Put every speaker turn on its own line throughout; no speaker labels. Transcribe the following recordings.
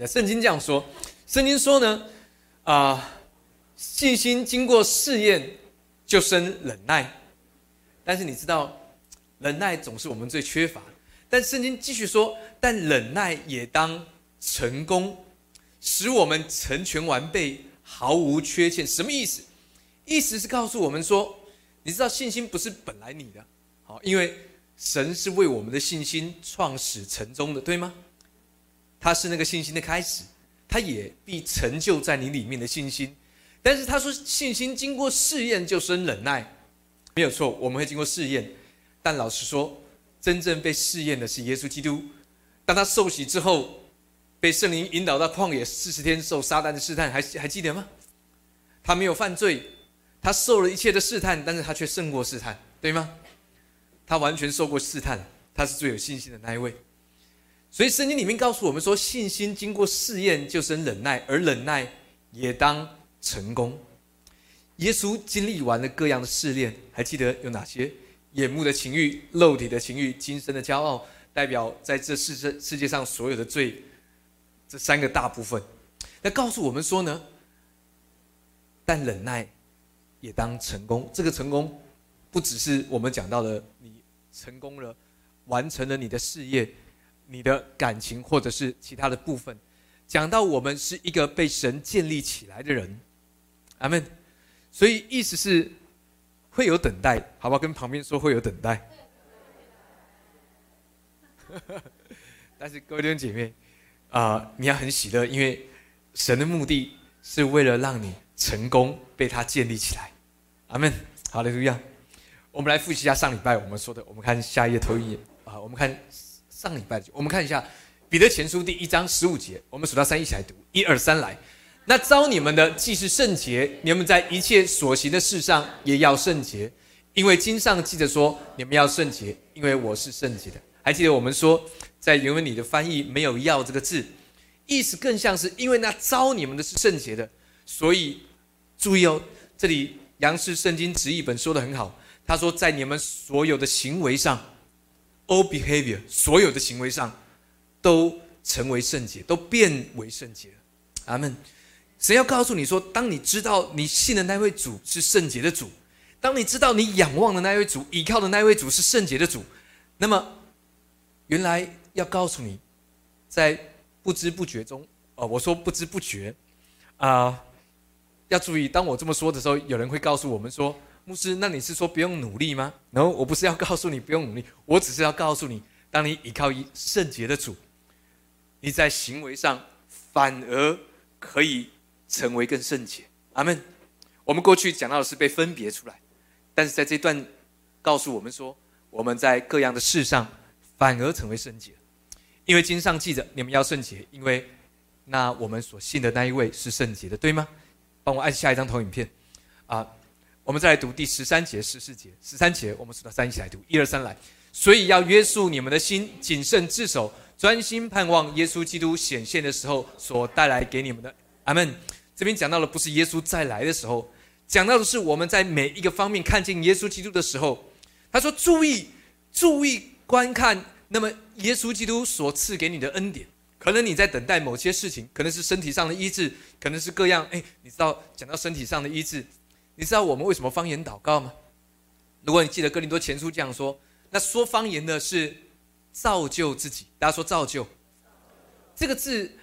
那圣经这样说，圣经说呢，啊，信心经过试验就生忍耐，但是你知道，忍耐总是我们最缺乏。但圣经继续说，但忍耐也当成功，使我们成全完备，毫无缺陷。什么意思？意思是告诉我们说，你知道信心不是本来你的，好，因为神是为我们的信心创始成终的，对吗？他是那个信心的开始，他也必成就在你里面的信心。但是他说，信心经过试验就生忍耐，没有错，我们会经过试验。但老实说，真正被试验的是耶稣基督。当他受洗之后，被圣灵引导到旷野四十天受撒旦的试探，还还记得吗？他没有犯罪。他受了一切的试探，但是他却胜过试探，对吗？他完全受过试探，他是最有信心的那一位。所以圣经里面告诉我们说，信心经过试验就生忍耐，而忍耐也当成功。耶稣经历完了各样的试炼，还记得有哪些？眼目的情欲、肉体的情欲、今生的骄傲，代表在这世世世界上所有的罪，这三个大部分。那告诉我们说呢？但忍耐。也当成功，这个成功不只是我们讲到的，你成功了，完成了你的事业，你的感情或者是其他的部分，讲到我们是一个被神建立起来的人，阿门。所以意思是会有等待，好不好？跟旁边说会有等待。但是各位弟兄姐妹啊，你要很喜乐，因为神的目的是为了让你。成功被他建立起来，阿门。好的，路亚。我们来复习一下上礼拜我们说的。我们看下一页投影啊，我们看上礼拜，我们看一下彼得前书第一章十五节。我们数到三一起来读，一二三来。那招你们的既是圣洁，你们在一切所行的事上也要圣洁，因为经上记着说，你们要圣洁，因为我是圣洁的。还记得我们说，在原文里的翻译没有“要”这个字，意思更像是因为那招你们的是圣洁的，所以。注意哦，这里杨氏圣经直译本说的很好。他说，在你们所有的行为上，all behavior，所有的行为上，都成为圣洁，都变为圣洁。阿门。神要告诉你说，当你知道你信的那位主是圣洁的主，当你知道你仰望的那位主、倚靠的那位主是圣洁的主，那么，原来要告诉你，在不知不觉中，哦，我说不知不觉，啊。要注意，当我这么说的时候，有人会告诉我们说：“牧师，那你是说不用努力吗？”然后我不是要告诉你不用努力，我只是要告诉你，当你依靠一圣洁的主，你在行为上反而可以成为更圣洁。阿门。我们过去讲到的是被分别出来，但是在这段告诉我们说，我们在各样的事上反而成为圣洁，因为经上记着你们要圣洁，因为那我们所信的那一位是圣洁的，对吗？帮我按下一张投影片，啊，我们再来读第十三节、十四节、十三节，我们数到三一起来读，一二三来。所以要约束你们的心，谨慎自守，专心盼望耶稣基督显现的时候所带来给你们的。阿门。这边讲到的不是耶稣再来的时候，讲到的是我们在每一个方面看见耶稣基督的时候。他说：注意，注意观看，那么耶稣基督所赐给你的恩典。可能你在等待某些事情，可能是身体上的医治，可能是各样。哎，你知道讲到身体上的医治，你知道我们为什么方言祷告吗？如果你记得哥林多前书这样说，那说方言的是造就自己。大家说造就，这个字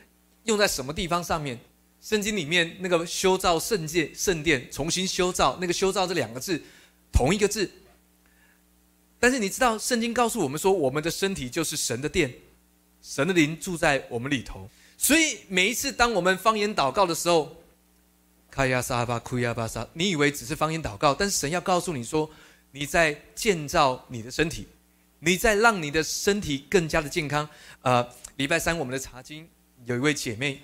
用在什么地方上面？圣经里面那个修造圣界、圣殿，重新修造那个修造这两个字，同一个字。但是你知道，圣经告诉我们说，我们的身体就是神的殿。神的灵住在我们里头，所以每一次当我们方言祷告的时候，卡亚沙巴库亚巴沙，你以为只是方言祷告，但是神要告诉你说，你在建造你的身体，你在让你的身体更加的健康。呃，礼拜三我们的查经有一位姐妹，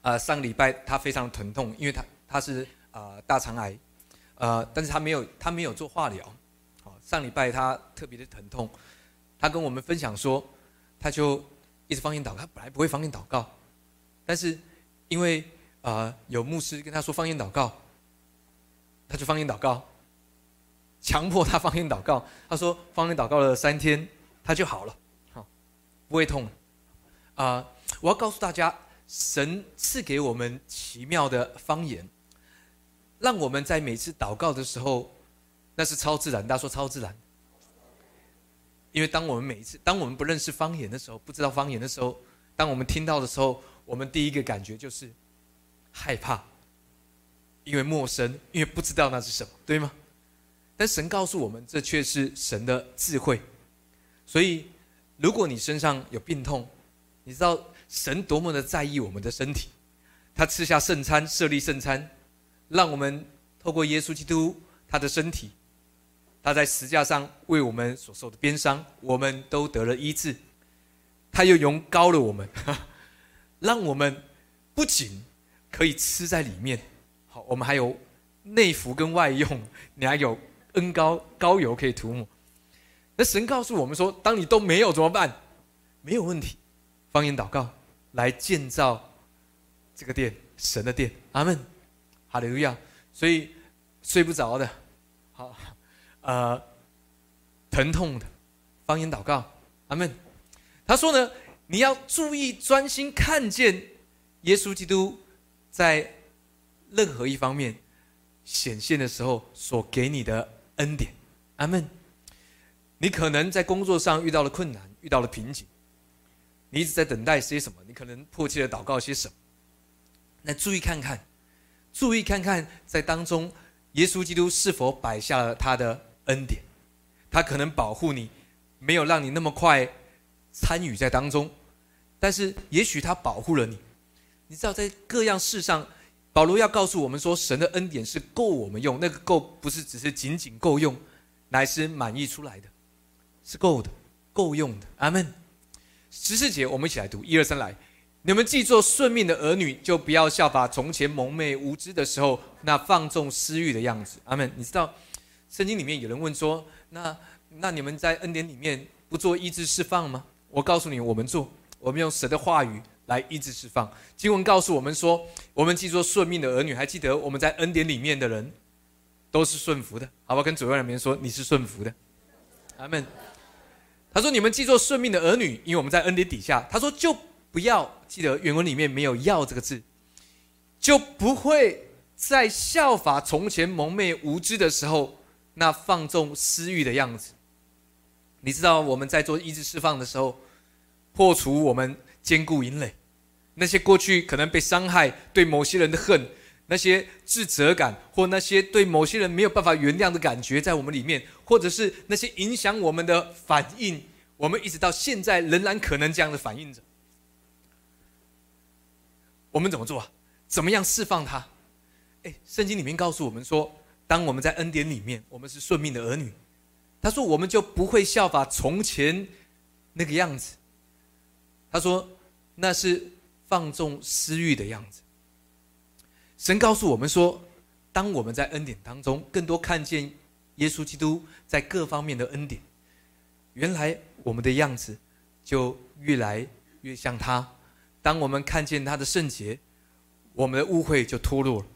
呃，上礼拜她非常疼痛，因为她她是呃大肠癌，呃，但是她没有她没有做化疗，好，上礼拜她特别的疼痛，她跟我们分享说。她就一直方言祷告，她本来不会方言祷告，但是因为啊有牧师跟他说方言祷告，他就方言祷告，强迫他方言祷告。他说方言祷告了三天，他就好了，好不会痛。啊，我要告诉大家，神赐给我们奇妙的方言，让我们在每次祷告的时候，那是超自然。大家说超自然，因为当我们每一次，当我们不认识方言的时候，不知道方言的时候，当我们听到的时候，我们第一个感觉就是害怕，因为陌生，因为不知道那是什么，对吗？但神告诉我们，这却是神的智慧。所以，如果你身上有病痛，你知道神多么的在意我们的身体，他吃下圣餐，设立圣餐，让我们透过耶稣基督他的身体，他在石架上为我们所受的鞭伤，我们都得了医治。他又用高了我们，让我们不仅可以吃在里面，好，我们还有内服跟外用，你还有。恩膏膏油可以涂抹，那神告诉我们说：当你都没有怎么办？没有问题，方言祷告来建造这个殿，神的殿。阿门，哈利路亚。所以睡不着的，好，呃，疼痛的，方言祷告。阿门。他说呢，你要注意专心看见耶稣基督在任何一方面显现的时候所给你的。恩典，阿门。你可能在工作上遇到了困难，遇到了瓶颈，你一直在等待些什么？你可能迫切的祷告些什么？那注意看看，注意看看，在当中，耶稣基督是否摆下了他的恩典？他可能保护你，没有让你那么快参与在当中，但是也许他保护了你。你知道，在各样事上。保罗要告诉我们说，神的恩典是够我们用，那个够不是只是仅仅够用，乃是满意出来的，是够的，够用的。阿门。十四节，我们一起来读，一二三，来。你们既做顺命的儿女，就不要效法从前蒙昧无知的时候那放纵私欲的样子。阿门。你知道，圣经里面有人问说，那那你们在恩典里面不做医治释放吗？我告诉你，我们做，我们用神的话语。来医治释放。经文告诉我们说，我们既做顺命的儿女，还记得我们在恩典里面的人都是顺服的，好不好？跟左右两边说，你是顺服的。阿门。他说：“你们既做顺命的儿女，因为我们在恩典底下。”他说：“就不要记得原文里面没有‘要’这个字，就不会再效法从前蒙昧无知的时候那放纵私欲的样子。你知道我们在做医治释放的时候，破除我们坚固营垒。”那些过去可能被伤害、对某些人的恨，那些自责感，或那些对某些人没有办法原谅的感觉，在我们里面，或者是那些影响我们的反应，我们一直到现在仍然可能这样的反应着。我们怎么做？怎么样释放它？哎，圣经里面告诉我们说，当我们在恩典里面，我们是顺命的儿女。他说，我们就不会效法从前那个样子。他说，那是。放纵私欲的样子。神告诉我们说，当我们在恩典当中更多看见耶稣基督在各方面的恩典，原来我们的样子就越来越像他。当我们看见他的圣洁，我们的误会就脱落了；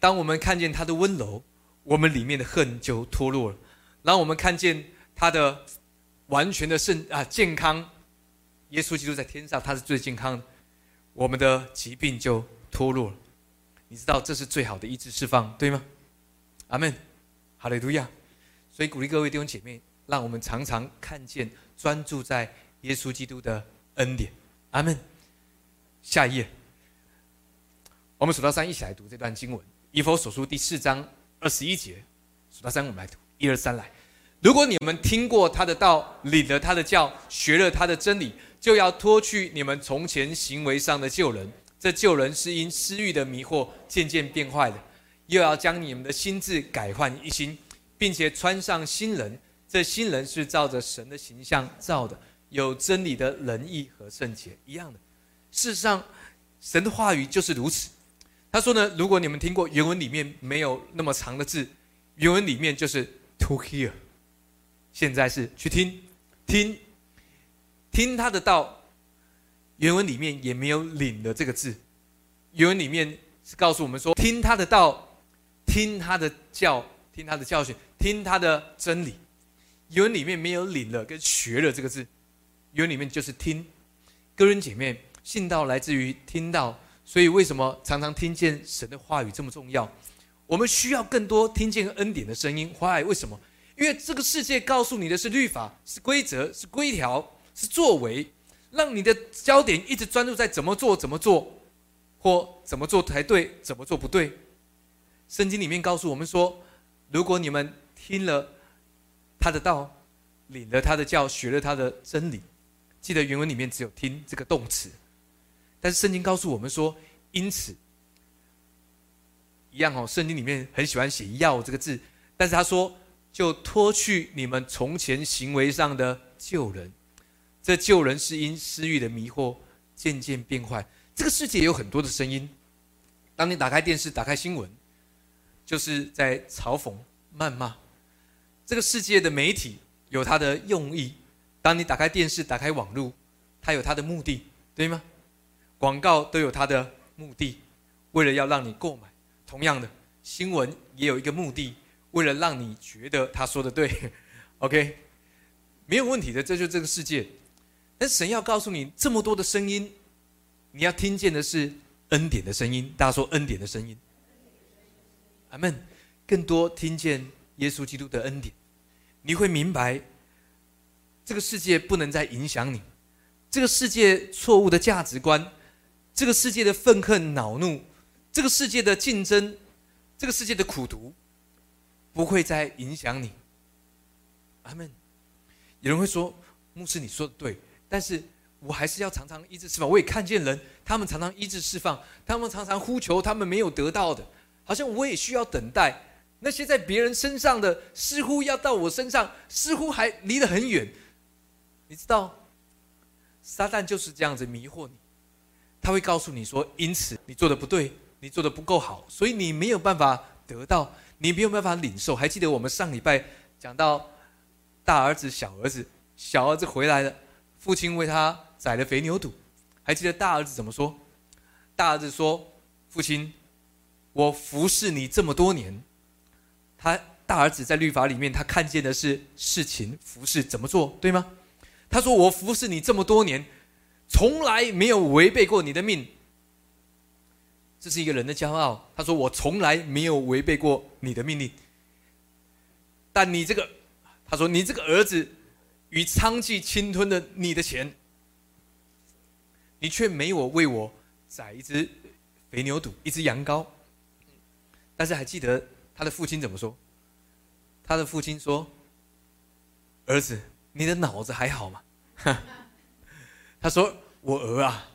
当我们看见他的温柔，我们里面的恨就脱落了；当我们看见他的完全的圣啊健康，耶稣基督在天上，他是最健康的。我们的疾病就脱落了，你知道这是最好的医治释放，对吗？阿门，哈利路亚。所以鼓励各位弟兄姐妹，让我们常常看见、专注在耶稣基督的恩典。阿门。下一页，我们数到三，一起来读这段经文：以佛所书第四章二十一节。数到三，我们来读，一二三，来。如果你们听过他的道，领了他的教，学了他的真理。就要脱去你们从前行为上的旧人，这旧人是因私欲的迷惑渐渐变坏的；又要将你们的心智改换一新，并且穿上新人。这新人是照着神的形象造的，有真理的仁义和圣洁一样的。事实上，神的话语就是如此。他说呢，如果你们听过原文里面没有那么长的字，原文里面就是 to hear，现在是去听，听。听他的道，原文里面也没有“领”的这个字，原文里面是告诉我们说：听他的道，听他的教，听他的教训，听他的真理。原文里面没有“领了”跟“学了”这个字，原文里面就是听。个人姐妹，信道来自于听到，所以为什么常常听见神的话语这么重要？我们需要更多听见恩典的声音。Why？为什么？因为这个世界告诉你的是律法、是规则、是规条、是作为，让你的焦点一直专注在怎么做、怎么做，或怎么做才对，怎么做不对。圣经里面告诉我们说，如果你们听了他的道，领了他的教，学了他的真理，记得原文里面只有“听”这个动词，但是圣经告诉我们说，因此，一样哦。圣经里面很喜欢写“要”这个字，但是他说，就脱去你们从前行为上的旧人，这旧人是因私欲的迷惑渐渐变坏。这个世界有很多的声音，当你打开电视、打开新闻。就是在嘲讽、谩骂。这个世界的媒体有它的用意。当你打开电视、打开网络，它有它的目的，对吗？广告都有它的目的，为了要让你购买。同样的，新闻也有一个目的，为了让你觉得他说的对。OK，没有问题的，这就是这个世界。但神要告诉你，这么多的声音，你要听见的是恩典的声音。大家说恩典的声音。阿门。更多听见耶稣基督的恩典，你会明白，这个世界不能再影响你，这个世界错误的价值观，这个世界的愤恨恼怒，这个世界的竞争，这个世界的苦读，不会再影响你。阿门。有人会说，牧师你说的对，但是我还是要常常医治释放。我也看见人，他们常常医治释放，他们常常呼求他们没有得到的。好像我也需要等待，那些在别人身上的，似乎要到我身上，似乎还离得很远。你知道，撒旦就是这样子迷惑你，他会告诉你说：“因此你做的不对，你做的不够好，所以你没有办法得到，你没有办法领受。”还记得我们上礼拜讲到大儿子、小儿子，小儿子回来了，父亲为他宰了肥牛肚，还记得大儿子怎么说？大儿子说：“父亲。”我服侍你这么多年，他大儿子在律法里面，他看见的是事情服侍怎么做，对吗？他说：“我服侍你这么多年，从来没有违背过你的命。”这是一个人的骄傲。他说：“我从来没有违背过你的命令。”但你这个，他说：“你这个儿子，与娼妓侵吞了你的钱，你却没有为我宰一只肥牛肚，一只羊羔。”但是还记得他的父亲怎么说？他的父亲说：“儿子，你的脑子还好吗？” 他说：“我儿啊，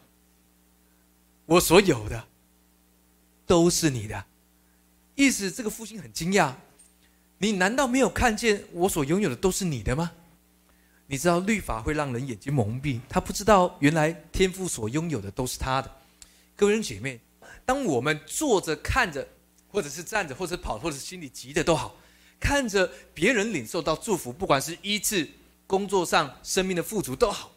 我所有的都是你的。”意思这个父亲很惊讶：“你难道没有看见我所拥有的都是你的吗？”你知道律法会让人眼睛蒙蔽，他不知道原来天父所拥有的都是他的。各位姐妹，当我们坐着看着。或者是站着，或者跑，或者是心里急的都好，看着别人领受到祝福，不管是医治、工作上、生命的富足都好。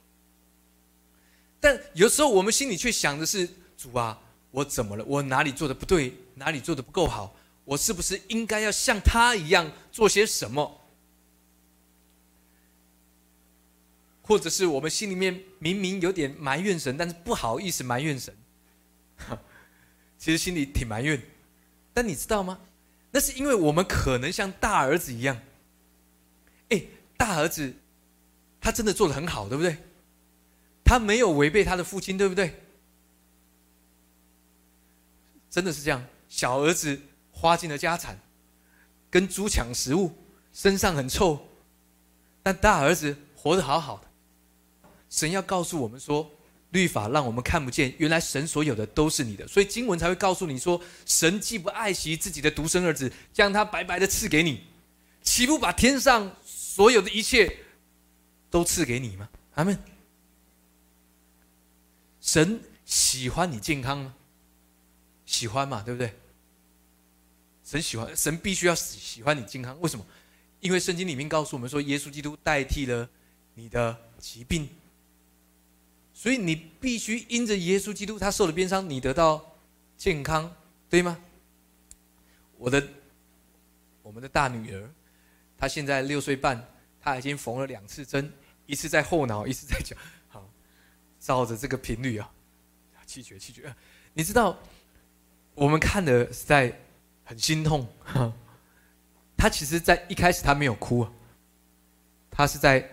但有时候我们心里却想的是：主啊，我怎么了？我哪里做的不对？哪里做的不够好？我是不是应该要像他一样做些什么？或者是我们心里面明明有点埋怨神，但是不好意思埋怨神，其实心里挺埋怨。但你知道吗？那是因为我们可能像大儿子一样，哎，大儿子他真的做的很好，对不对？他没有违背他的父亲，对不对？真的是这样。小儿子花尽了家产，跟猪抢食物，身上很臭，但大儿子活得好好的。神要告诉我们说。律法让我们看不见，原来神所有的都是你的，所以经文才会告诉你说：神既不爱惜自己的独生儿子，将他白白的赐给你，岂不把天上所有的一切都赐给你吗？阿门。神喜欢你健康吗？喜欢嘛，对不对？神喜欢，神必须要喜喜欢你健康。为什么？因为圣经里面告诉我们说，耶稣基督代替了你的疾病。所以你必须因着耶稣基督他受的鞭伤，你得到健康，对吗？我的我们的大女儿，她现在六岁半，她已经缝了两次针，一次在后脑，一次在脚，好，照着这个频率啊，气绝气绝。你知道，我们看的是在很心痛。他其实，在一开始他没有哭啊，他是在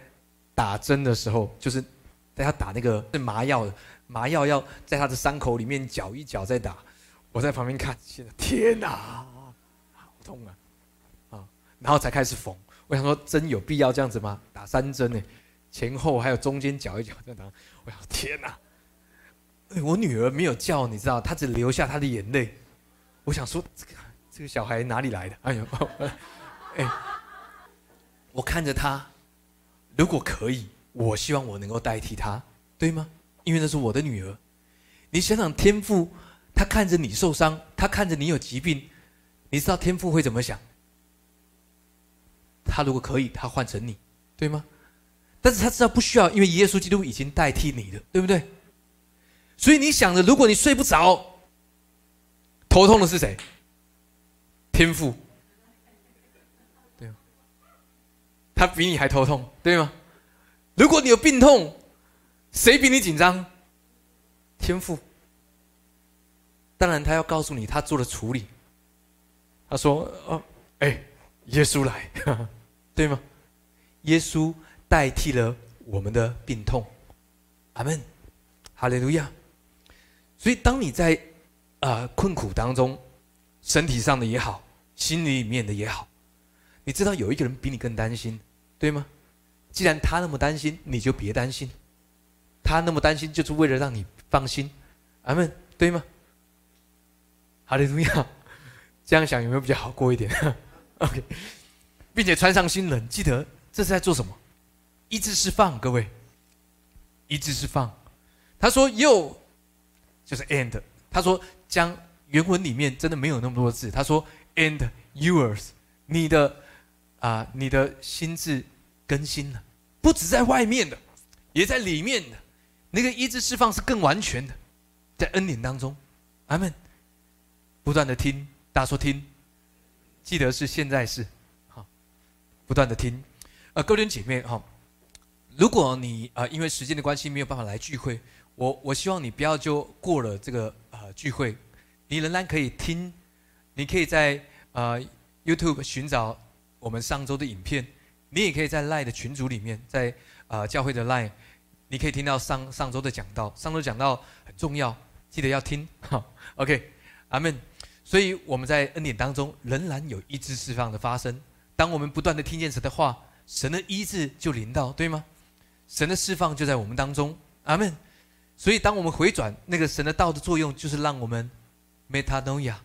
打针的时候，就是在他打那个是麻药的，麻药要在他的伤口里面搅一搅再打。我在旁边看，现在天哪，好痛啊！啊，然后才开始缝。我想说，针有必要这样子吗？打三针呢，前后还有中间搅一搅再打。我想，天哪！我女儿没有叫，你知道，她只流下她的眼泪。我想说，这个这个小孩哪里来的？哎呦，哎，我看着她，如果可以，我希望我能够代替她，对吗？因为那是我的女儿。你想想，天父。他看着你受伤，他看着你有疾病，你知道天父会怎么想？他如果可以，他换成你，对吗？但是他知道不需要，因为耶稣基督已经代替你了，对不对？所以你想着，如果你睡不着，头痛的是谁？天父，对吗？他比你还头痛，对吗？如果你有病痛，谁比你紧张？天父。当然，他要告诉你他做了处理。他说：“哦，哎，耶稣来，对吗？耶稣代替了我们的病痛。阿门，哈利路亚。所以，当你在啊困苦当中，身体上的也好，心里面的也好，你知道有一个人比你更担心，对吗？既然他那么担心，你就别担心。他那么担心，就是为了让你放心。阿门，对吗？”哈利路亚，这样想有没有比较好过一点？OK，并且穿上新人，记得这是在做什么？医治释放，各位，医治释放。他说又就是 and，他说将原文里面真的没有那么多字。他说 and yours，你的啊，你的心智更新了，不止在外面的，也在里面的。那个医治释放是更完全的，在恩典当中。阿门。不断的听，大家说听，记得是现在是，好，不断的听，呃，各位姐妹哈，如果你呃因为时间的关系没有办法来聚会，我我希望你不要就过了这个呃聚会，你仍然可以听，你可以在呃 YouTube 寻找我们上周的影片，你也可以在 Line 的群组里面，在呃教会的 Line，你可以听到上上周的讲道，上周讲到很重要，记得要听，哈，OK，阿门。所以我们在恩典当中仍然有医治释放的发生。当我们不断的听见神的话，神的医治就临到，对吗？神的释放就在我们当中，阿门。所以当我们回转，那个神的道的作用就是让我们 metanoia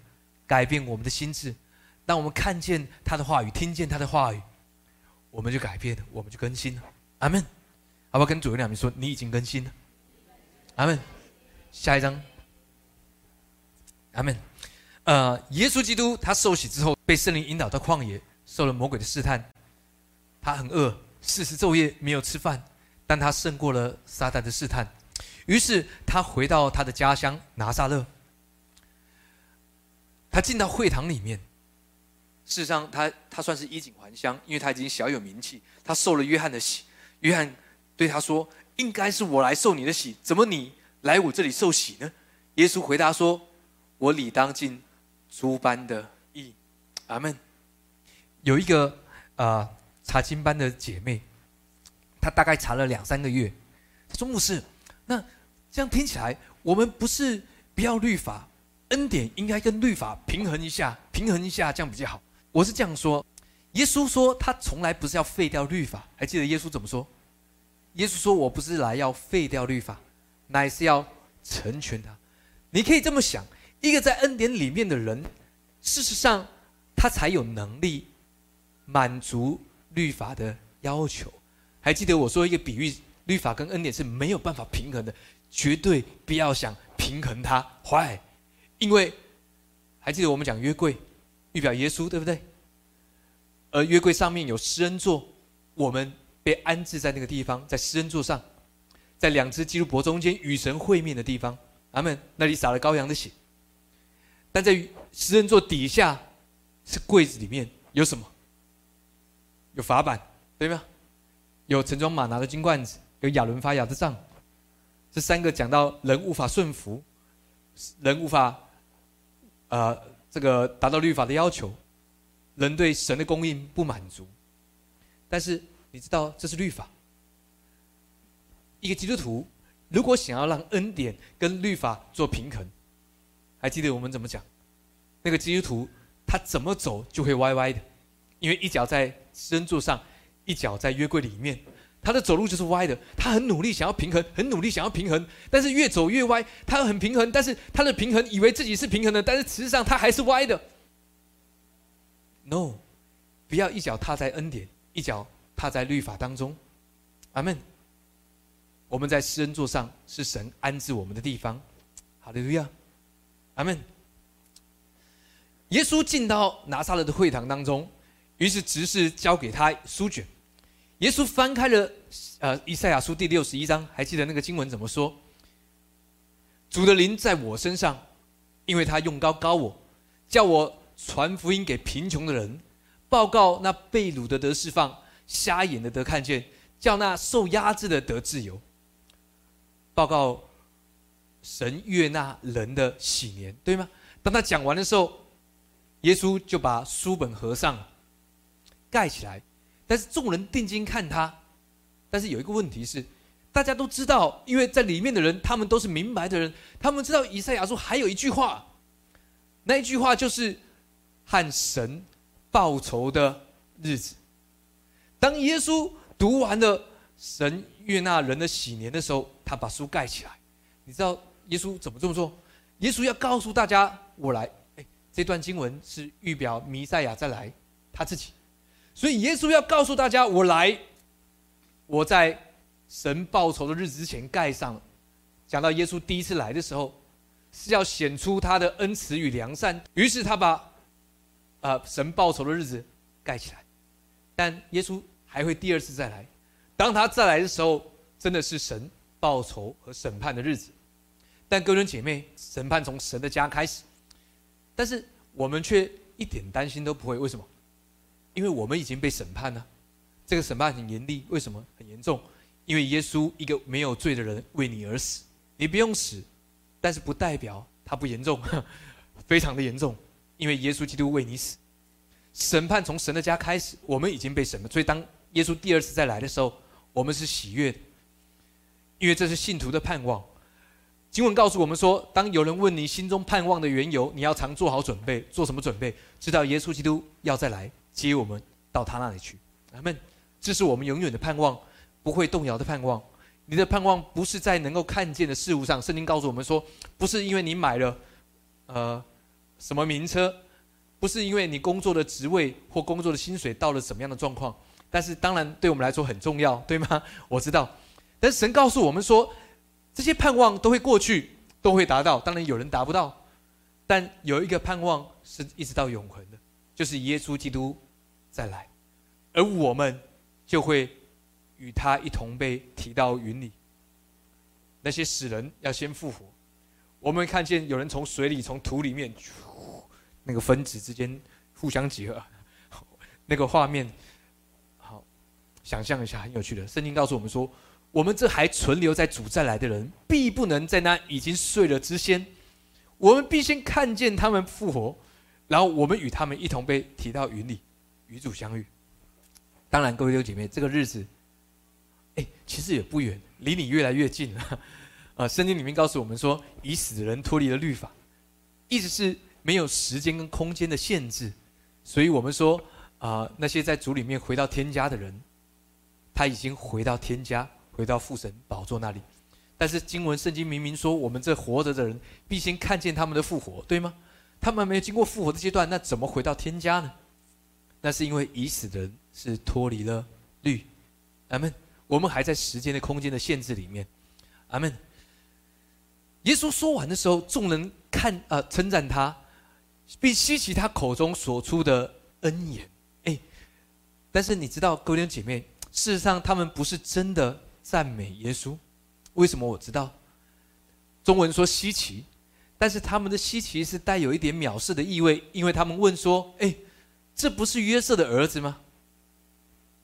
改变我们的心智。当我们看见他的话语，听见他的话语，我们就改变了，我们就更新了，阿门。好不好？跟左右两边说，你已经更新了，阿门。下一章，阿门。呃，耶稣基督他受洗之后，被圣灵引导到旷野，受了魔鬼的试探。他很饿，四十昼夜没有吃饭，但他胜过了撒旦的试探。于是他回到他的家乡拿撒勒。他进到会堂里面，事实上他他算是衣锦还乡，因为他已经小有名气。他受了约翰的洗，约翰对他说：“应该是我来受你的洗，怎么你来我这里受洗呢？”耶稣回答说：“我理当尽。”诸般的义，阿门。有一个啊查经班的姐妹，她大概查了两三个月。她说：“牧师，那这样听起来，我们不是不要律法，恩典应该跟律法平衡一下，平衡一下，这样比较好。”我是这样说。耶稣说他从来不是要废掉律法，还记得耶稣怎么说？耶稣说：“我不是来要废掉律法，乃是要成全他。”你可以这么想。一个在恩典里面的人，事实上，他才有能力满足律法的要求。还记得我说一个比喻，律法跟恩典是没有办法平衡的，绝对不要想平衡它，坏。因为还记得我们讲约柜，预表耶稣，对不对？而约柜上面有施恩座，我们被安置在那个地方，在施恩座上，在两只基督伯中间与神会面的地方，阿门。那里撒了羔羊的血。但在食人座底下是柜子，里面有什么？有法板，对吗？有盛装马拿的金罐子，有亚伦发芽的杖。这三个讲到人无法顺服，人无法，呃，这个达到律法的要求，人对神的供应不满足。但是你知道这是律法。一个基督徒如果想要让恩典跟律法做平衡，还记得我们怎么讲？那个基督徒他怎么走就会歪歪的，因为一脚在施恩座上，一脚在约柜里面。他的走路就是歪的，他很努力想要平衡，很努力想要平衡，但是越走越歪。他很平衡，但是他的平衡以为自己是平衡的，但是事实上他还是歪的。No，不要一脚踏在恩典，一脚踏在律法当中。阿门。我们在施恩座上是神安置我们的地方。好的，路亚。阿门。耶稣进到拿撒勒的会堂当中，于是执事交给他书卷。耶稣翻开了，呃，以赛亚书第六十一章，还记得那个经文怎么说？主的灵在我身上，因为他用高高我，叫我传福音给贫穷的人，报告那被掳的得释放，瞎眼的得看见，叫那受压制的得自由，报告神悦纳人的喜年，对吗？当他讲完的时候，耶稣就把书本合上，盖起来。但是众人定睛看他，但是有一个问题是，大家都知道，因为在里面的人，他们都是明白的人，他们知道以赛亚书还有一句话，那一句话就是和神报仇的日子。当耶稣读完了神悦纳人的喜年的时候，他把书盖起来。你知道耶稣怎么这么做？耶稣要告诉大家，我来。哎，这段经文是预表弥赛亚再来，他自己。所以耶稣要告诉大家：“我来，我在神报仇的日子之前盖上了。”讲到耶稣第一次来的时候，是要显出他的恩慈与良善，于是他把啊神报仇的日子盖起来。但耶稣还会第二次再来，当他再来的时候，真的是神报仇和审判的日子。但各位姐妹，审判从神的家开始，但是我们却一点担心都不会。为什么？因为我们已经被审判了，这个审判很严厉。为什么很严重？因为耶稣一个没有罪的人为你而死，你不用死，但是不代表他不严重，非常的严重。因为耶稣基督为你死，审判从神的家开始，我们已经被审了。所以当耶稣第二次再来的时候，我们是喜悦的，因为这是信徒的盼望。经文告诉我们说，当有人问你心中盼望的缘由，你要常做好准备。做什么准备？知道耶稣基督要再来。接我们到他那里去，阿门。这是我们永远的盼望，不会动摇的盼望。你的盼望不是在能够看见的事物上。圣经告诉我们说，不是因为你买了，呃，什么名车，不是因为你工作的职位或工作的薪水到了什么样的状况。但是，当然对我们来说很重要，对吗？我知道。但神告诉我们说，这些盼望都会过去，都会达到。当然有人达不到，但有一个盼望是一直到永恒的，就是耶稣基督。再来，而我们就会与他一同被提到云里。那些死人要先复活，我们看见有人从水里、从土里面，那个分子之间互相结合，那个画面，好，想象一下，很有趣的。圣经告诉我们说，我们这还存留在主再来的人，必不能在那已经睡了之先，我们必先看见他们复活，然后我们与他们一同被提到云里。与主相遇，当然，各位弟兄姐妹，这个日子，哎，其实也不远，离你越来越近了。啊，圣经里面告诉我们说，已死的人脱离了律法，意思是没有时间跟空间的限制。所以我们说，啊，那些在主里面回到天家的人，他已经回到天家，回到父神宝座那里。但是经文圣经明明说，我们这活着的人必先看见他们的复活，对吗？他们没有经过复活的阶段，那怎么回到天家呢？那是因为已死的人是脱离了律，阿门。我们还在时间的空间的限制里面，阿门。耶稣说完的时候，众人看啊称赞他，并吸取他口中所出的恩言。哎，但是你知道，各位姐妹，事实上他们不是真的赞美耶稣。为什么我知道？中文说稀奇，但是他们的稀奇是带有一点藐视的意味，因为他们问说：“哎。”这不是约瑟的儿子吗？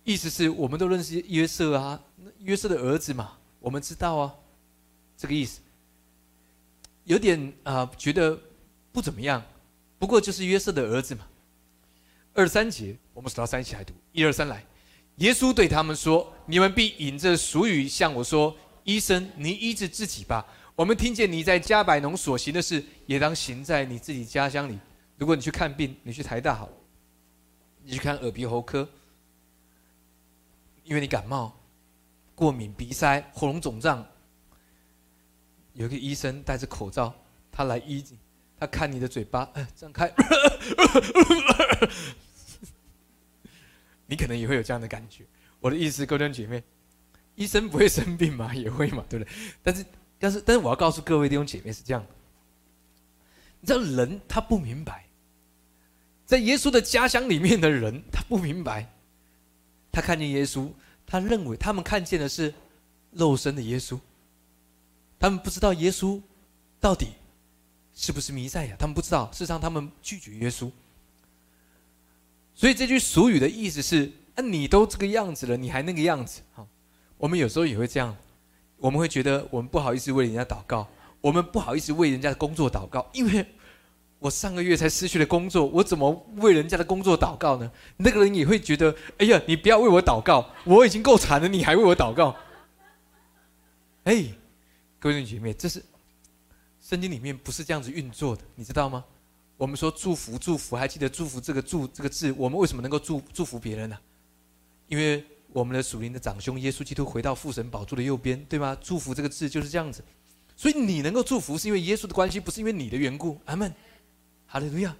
意思是我们都认识约瑟啊，约瑟的儿子嘛，我们知道啊，这个意思。有点啊，觉得不怎么样。不过就是约瑟的儿子嘛。二三节，我们数到三一起来读，一二三来。耶稣对他们说：“你们必引着俗语向我说：‘医生，你医治自己吧。’我们听见你在加百农所行的事，也当行在你自己家乡里。如果你去看病，你去台大好，你去看耳鼻喉科，因为你感冒、过敏、鼻塞、喉咙肿胀，有个医生戴着口罩，他来医，他看你的嘴巴，哎，张开。”你可能也会有这样的感觉。我的意思，各位姐妹，医生不会生病吗？也会嘛，对不对？但是，但是，但是，我要告诉各位弟兄姐妹是这样的：你知道，人他不明白，在耶稣的家乡里面的人，他不明白，他看见耶稣，他认为他们看见的是肉身的耶稣，他们不知道耶稣到底是不是弥赛亚，他们不知道，事实上，他们拒绝耶稣。所以这句俗语的意思是：啊，你都这个样子了，你还那个样子？好，我们有时候也会这样，我们会觉得我们不好意思为人家祷告，我们不好意思为人家的工作祷告，因为我上个月才失去了工作，我怎么为人家的工作祷告呢？那个人也会觉得：哎呀，你不要为我祷告，我已经够惨了，你还为我祷告？哎，各位姐妹，这是圣经里面不是这样子运作的，你知道吗？我们说祝福，祝福，还记得“祝福”这个“祝”这个字？我们为什么能够祝祝福别人呢？因为我们的属灵的长兄耶稣基督回到父神宝座的右边，对吗？祝福这个字就是这样子。所以你能够祝福，是因为耶稣的关系，不是因为你的缘故。阿门。哈利路亚。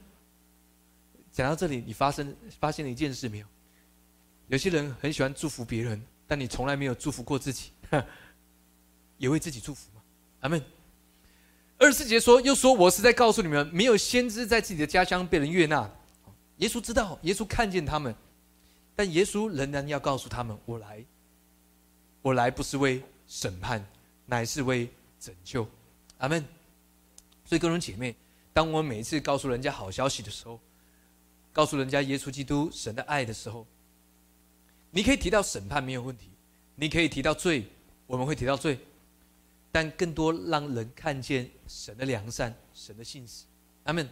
讲到这里，你发生发现了一件事没有？有些人很喜欢祝福别人，但你从来没有祝福过自己，也为自己祝福吗？阿门。二十四节说，又说，我是在告诉你们，没有先知在自己的家乡被人悦纳。耶稣知道，耶稣看见他们，但耶稣仍然要告诉他们：我来，我来不是为审判，乃是为拯救。阿门。所以，各位姐妹，当我每一次告诉人家好消息的时候，告诉人家耶稣基督神的爱的时候，你可以提到审判没有问题，你可以提到罪，我们会提到罪。但更多让人看见神的良善、神的信实，阿门，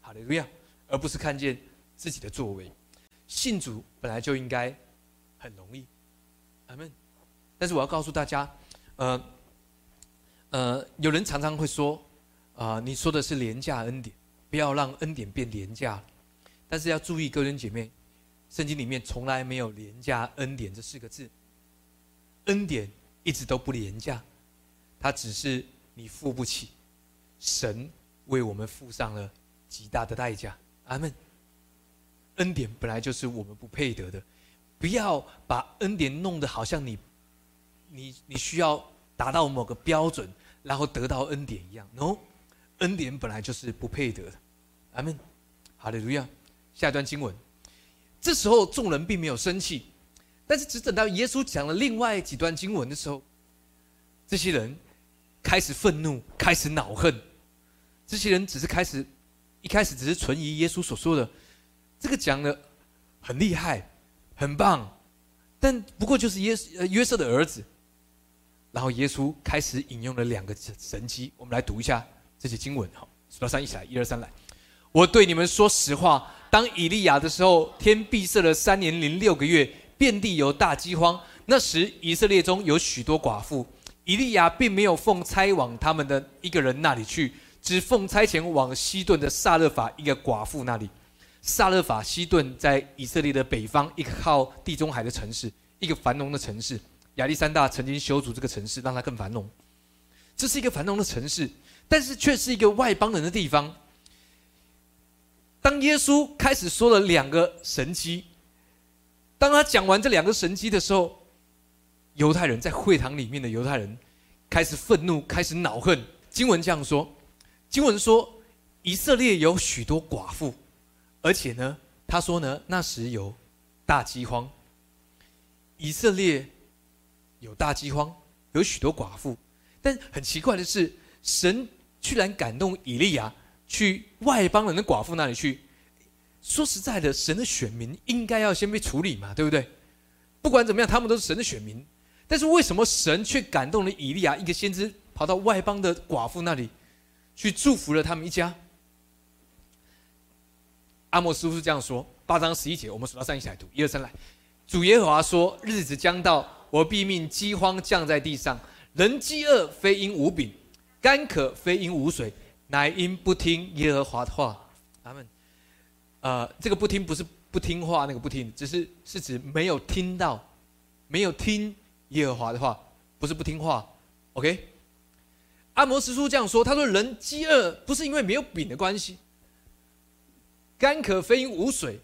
好的路亚，而不是看见自己的作为。信主本来就应该很容易，阿门。但是我要告诉大家，呃，呃，有人常常会说，啊，你说的是廉价恩典，不要让恩典变廉价。但是要注意，各位姐妹，圣经里面从来没有廉价恩典这四个字，恩典一直都不廉价。他只是你付不起，神为我们付上了极大的代价。阿门。恩典本来就是我们不配得的，不要把恩典弄得好像你，你你需要达到某个标准，然后得到恩典一样。No，恩典本来就是不配得的。阿门。好的，如样。下一段经文，这时候众人并没有生气，但是只等到耶稣讲了另外几段经文的时候，这些人。开始愤怒，开始恼恨，这些人只是开始，一开始只是存疑耶稣所说的，这个讲的很厉害，很棒，但不过就是耶呃约瑟的儿子。然后耶稣开始引用了两个神机，我们来读一下这些经文哈，数到三一起来，一二三来。我对你们说实话，当以利亚的时候，天闭塞了三年零六个月，遍地有大饥荒，那时以色列中有许多寡妇。以利亚并没有奉差往他们的一个人那里去，只奉差前往西顿的萨勒法一个寡妇那里。萨勒法西顿在以色列的北方，一个靠地中海的城市，一个繁荣的城市。亚历山大曾经修筑这个城市，让它更繁荣。这是一个繁荣的城市，但是却是一个外邦人的地方。当耶稣开始说了两个神迹，当他讲完这两个神迹的时候。犹太人在会堂里面的犹太人开始愤怒，开始恼恨。经文这样说：经文说，以色列有许多寡妇，而且呢，他说呢，那时有大饥荒。以色列有大饥荒，有许多寡妇，但很奇怪的是，神居然感动以利亚去外邦人的寡妇那里去。说实在的，神的选民应该要先被处理嘛，对不对？不管怎么样，他们都是神的选民。但是为什么神却感动了以利亚一个先知，跑到外邦的寡妇那里去祝福了他们一家。阿莫斯是这样说：八章十一节，我们数到三一起来读，一二三来。主耶和华说：日子将到，我必命饥荒降在地上，人饥饿非因无饼，干渴非因无水，乃因不听耶和华的话。阿门。呃，这个不听不是不听话那个不听，只是是指没有听到，没有听耶和华的话，不是不听话。OK。阿摩斯书这样说：他说人饥饿不是因为没有饼的关系。干渴非因无水，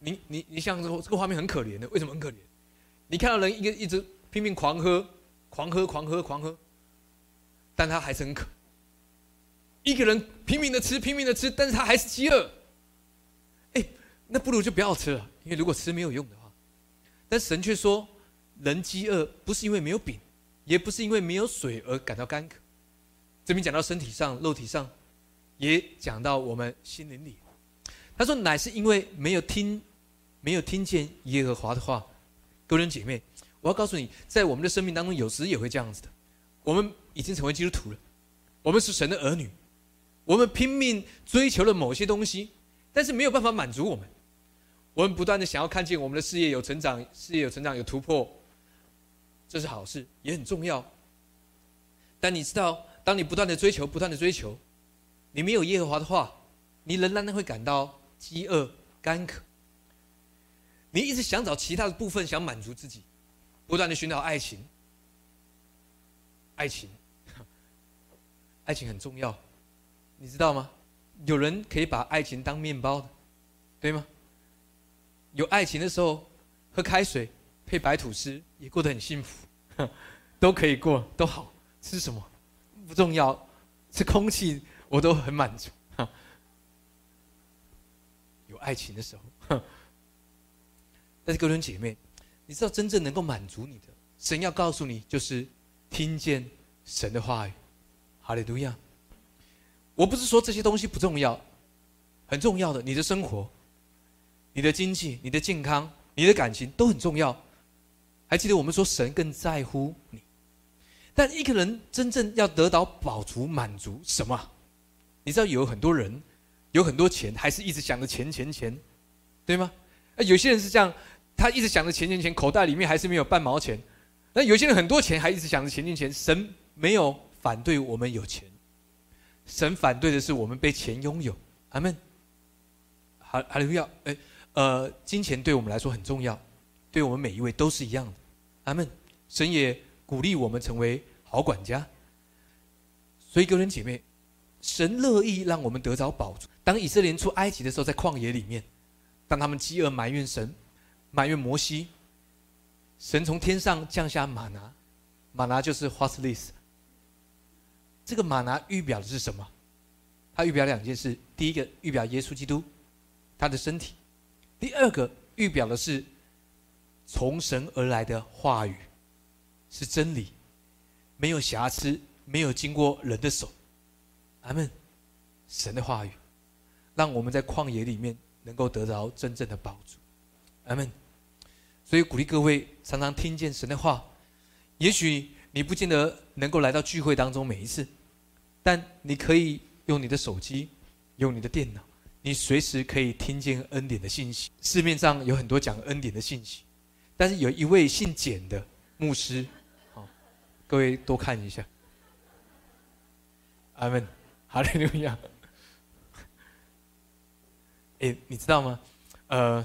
你你你想这个这个画面很可怜的，为什么很可怜？你看到人一个一直拼命狂喝，狂喝狂喝狂喝，但他还是很渴。一个人拼命的吃拼命的吃，但是他还是饥饿。哎，那不如就不要吃了，因为如果吃没有用的话。但神却说，人饥饿不是因为没有饼，也不是因为没有水而感到干渴。这边讲到身体上、肉体上，也讲到我们心灵里。他说：“乃是因为没有听，没有听见耶和华的话。”各位姐妹，我要告诉你，在我们的生命当中，有时也会这样子的。我们已经成为基督徒了，我们是神的儿女，我们拼命追求了某些东西，但是没有办法满足我们。我们不断的想要看见我们的事业有成长，事业有成长有突破，这是好事，也很重要。但你知道，当你不断的追求，不断的追求，你没有耶和华的话，你仍然会感到。饥饿、干渴，你一直想找其他的部分，想满足自己，不断的寻找爱情。爱情，爱情很重要，你知道吗？有人可以把爱情当面包的，对吗？有爱情的时候，喝开水配白吐司也过得很幸福，都可以过，都好吃什么不重要，吃空气我都很满足。有爱情的时候，但是各位姐妹，你知道真正能够满足你的，神要告诉你，就是听见神的话语。哈利路亚！我不是说这些东西不重要，很重要的。你的生活、你的经济、你的健康、你的感情都很重要。还记得我们说神更在乎你，但一个人真正要得到饱足、满足什么？你知道有很多人。有很多钱，还是一直想着钱钱钱，对吗？啊，有些人是这样，他一直想着钱钱钱，口袋里面还是没有半毛钱。那有些人很多钱，还一直想着钱钱钱。神没有反对我们有钱，神反对的是我们被钱拥有。阿门。还，还有要，哎，呃，金钱对我们来说很重要，对我们每一位都是一样的。阿门。神也鼓励我们成为好管家。所以，各位姐妹。神乐意让我们得着宝足。当以色列人出埃及的时候，在旷野里面，当他们饥饿埋怨神，埋怨摩西，神从天上降下玛拿，玛拿就是 h a s l i s 这个玛拿预表的是什么？它预表两件事：第一个预表耶稣基督，他的身体；第二个预表的是从神而来的话语，是真理，没有瑕疵，没有经过人的手。阿门，神的话语，让我们在旷野里面能够得到真正的帮助。阿门。所以鼓励各位常常听见神的话。也许你不见得能够来到聚会当中每一次，但你可以用你的手机，用你的电脑，你随时可以听见恩典的信息。市面上有很多讲恩典的信息，但是有一位姓简的牧师，好，各位多看一下。阿门。哈利路亚！哎，你知道吗？呃，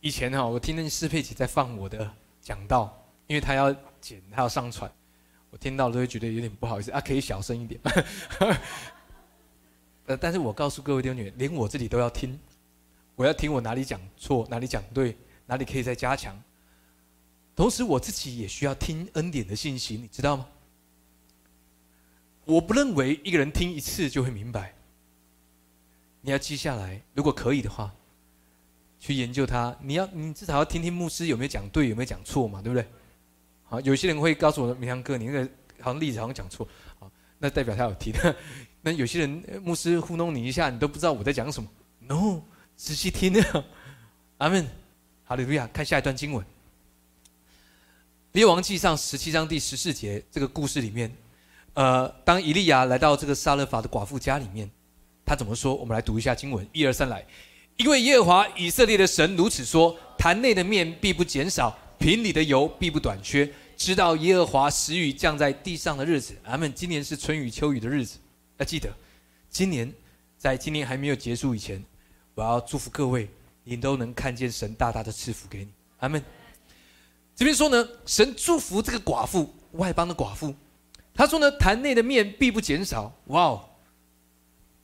以前哈，我听那施佩奇在放我的讲道，因为他要剪，他要上传，我听到都会觉得有点不好意思啊，可以小声一点。呃，但是我告诉各位弟兄姐妹，连我自己都要听，我要听我哪里讲错，哪里讲对，哪里可以再加强。同时，我自己也需要听恩典的信息，你知道吗？我不认为一个人听一次就会明白。你要记下来，如果可以的话，去研究它。你要，你至少要听听牧师有没有讲对，有没有讲错嘛，对不对？好，有些人会告诉我，明阳哥，你那个好像例子好像讲错，好，那代表他有听。那有些人牧师糊弄你一下，你都不知道我在讲什么。No，仔细听啊。阿门。好，利路亚。看下一段经文，《列王记上》十七章第十四节，这个故事里面。呃，当以利亚来到这个撒勒法的寡妇家里面，他怎么说？我们来读一下经文，一二三来。因为耶和华以色列的神如此说：坛内的面必不减少，瓶里的油必不短缺，直到耶和华时雨降在地上的日子。阿门。今年是春雨秋雨的日子，要记得，今年在今年还没有结束以前，我要祝福各位，你都能看见神大大的赐福给你。阿门。这边说呢，神祝福这个寡妇，外邦的寡妇。他说呢，坛内的面必不减少。哇哦，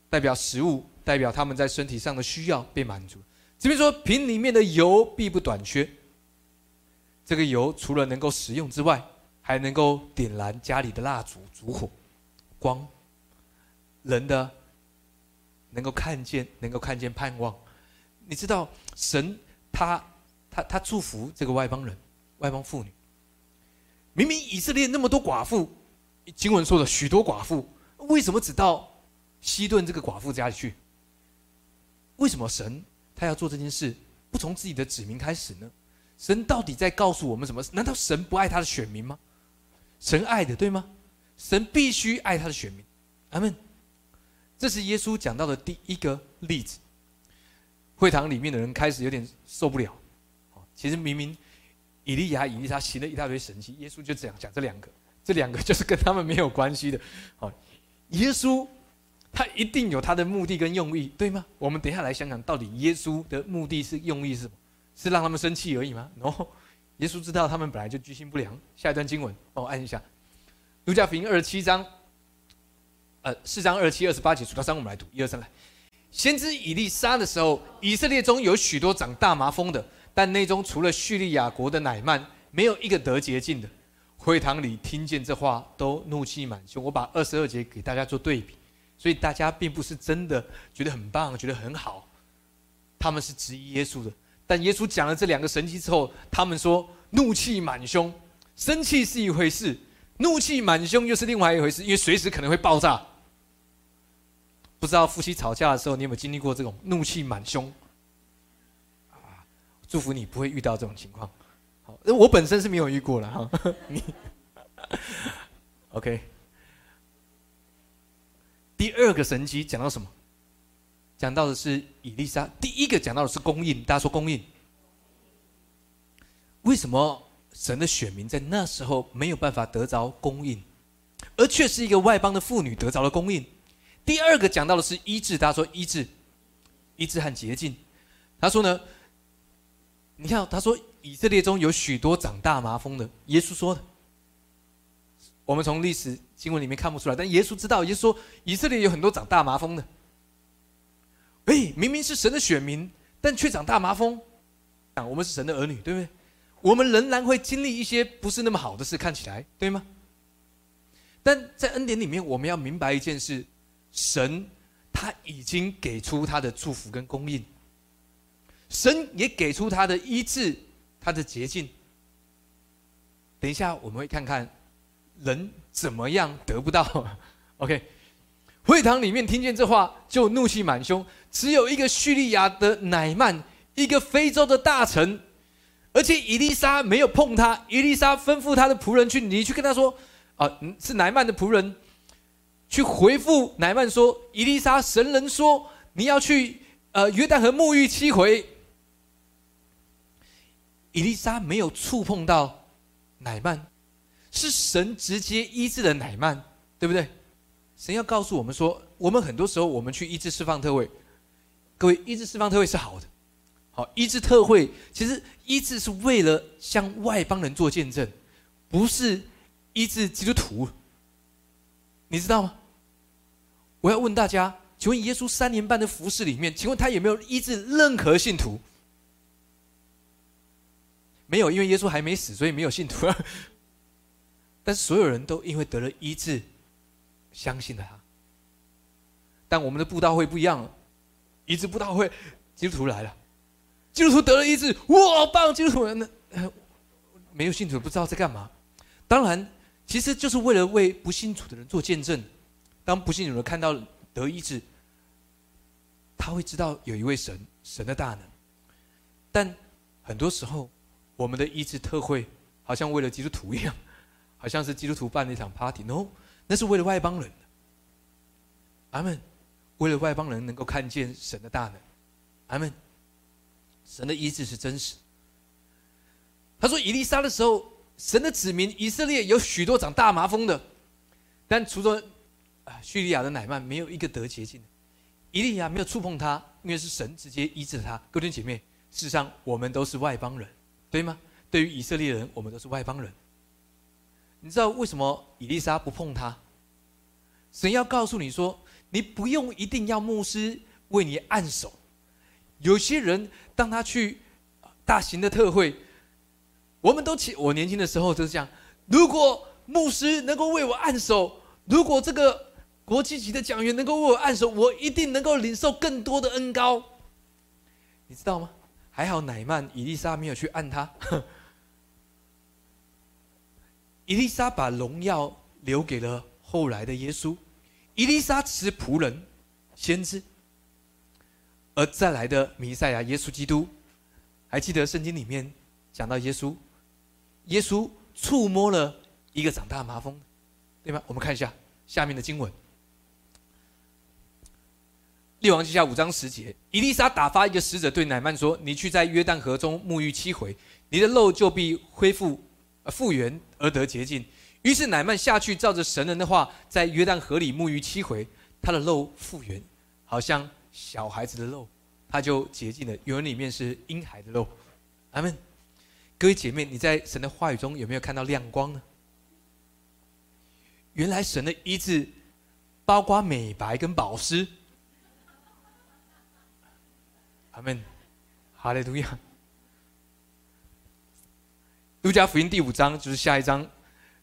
代表食物。代表他们在身体上的需要被满足。这边说瓶里面的油必不短缺。这个油除了能够食用之外，还能够点燃家里的蜡烛、烛火、光。人的能够看见，能够看见盼望。你知道神他他他祝福这个外邦人、外邦妇女。明明以色列那么多寡妇，经文说的许多寡妇，为什么只到西顿这个寡妇家里去？为什么神他要做这件事，不从自己的子民开始呢？神到底在告诉我们什么？难道神不爱他的选民吗？神爱的，对吗？神必须爱他的选民。阿门。这是耶稣讲到的第一个例子。会堂里面的人开始有点受不了。其实明明以利亚、以利沙行了一大堆神迹，耶稣就这样讲这两个，这两个就是跟他们没有关系的。好，耶稣。他一定有他的目的跟用意，对吗？我们等下来想想，到底耶稣的目的是用意是什么？是让他们生气而已吗？no，耶稣知道他们本来就居心不良。下一段经文，帮我按一下，《路加福音》二十七章，呃，四章二七、二十八节，数到三，我们来读，一二三来。先知以利沙的时候，以色列中有许多长大麻风的，但内中除了叙利亚国的乃曼，没有一个得洁净的。会堂里听见这话，都怒气满胸。我把二十二节给大家做对比。所以大家并不是真的觉得很棒，觉得很好，他们是质疑耶稣的。但耶稣讲了这两个神迹之后，他们说怒气满胸，生气是一回事，怒气满胸又是另外一回事，因为随时可能会爆炸。不知道夫妻吵架的时候，你有没有经历过这种怒气满胸？啊，祝福你不会遇到这种情况。好，我本身是没有遇过了哈。你 OK。第二个神奇讲到什么？讲到的是以丽莎。第一个讲到的是供应，大家说供应。为什么神的选民在那时候没有办法得着供应，而却是一个外邦的妇女得着了供应？第二个讲到的是医治，大家说医治，医治和洁净。他说呢，你看，他说以色列中有许多长大麻风的，耶稣说的。我们从历史经文里面看不出来，但耶稣知道，耶稣说以色列有很多长大麻风的。哎，明明是神的选民，但却长大麻风。啊，我们是神的儿女，对不对？我们仍然会经历一些不是那么好的事，看起来对吗？但在恩典里面，我们要明白一件事：神他已经给出他的祝福跟供应，神也给出他的医治、他的捷径。等一下我们会看看。人怎么样得不到？OK，会堂里面听见这话就怒气满胸。只有一个叙利亚的乃曼，一个非洲的大臣，而且伊丽莎没有碰他。伊丽莎吩咐他的仆人去，你去跟他说：“啊，是乃曼的仆人去回复乃曼说，伊丽莎神人说你要去呃约旦河沐浴七回。”伊丽莎没有触碰到乃曼。是神直接医治了乃曼，对不对？神要告诉我们说，我们很多时候我们去医治释放特会，各位医治释放特会是好的，好医治特会，其实医治是为了向外邦人做见证，不是医治基督徒，你知道吗？我要问大家，请问耶稣三年半的服饰里面，请问他有没有医治任何信徒？没有，因为耶稣还没死，所以没有信徒。但是所有人都因为得了医治，相信了他。但我们的布道会不一样了，医治布道会，基督徒来了，基督徒得了医治，哇，棒！基督徒那没有信徒不知道在干嘛。当然，其实就是为了为不信主的人做见证。当不信主的人看到得医治，他会知道有一位神，神的大能。但很多时候，我们的医治特会好像为了基督徒一样。好像是基督徒办了一场 party，no，那是为了外邦人。阿门。为了外邦人能够看见神的大能，阿门。神的医治是真实。他说：“以利沙的时候，神的子民以色列有许多长大麻风的，但除了叙利亚的乃曼，没有一个得洁净的。以利亚没有触碰他，因为是神直接医治他。各位姐妹，事实上我们都是外邦人，对吗？对于以色列人，我们都是外邦人。你知道为什么以利沙不碰他？神要告诉你说。”你不用一定要牧师为你按手，有些人当他去大型的特会，我们都起我年轻的时候就是这样。如果牧师能够为我按手，如果这个国际级的讲员能够为我按手，我一定能够领受更多的恩高。你知道吗？还好乃曼伊丽莎没有去按他，伊丽莎把荣耀留给了后来的耶稣。伊丽莎只是仆人、先知，而再来的弥赛亚耶稣基督，还记得圣经里面讲到耶稣，耶稣触摸了一个长大麻风，对吗？我们看一下下面的经文，《列王记下》五章十节，伊丽莎打发一个使者对乃曼说：“你去在约旦河中沐浴七回，你的肉就必恢复、复原而得洁净。”于是乃曼下去，照着神人的话，在约旦河里沐浴七回，他的肉复原，好像小孩子的肉，他就洁净了。原文里面是婴孩的肉。阿门。各位姐妹，你在神的话语中有没有看到亮光呢？原来神的医治，包括美白跟保湿。阿门。哈利路亚。路加福音第五章就是下一章。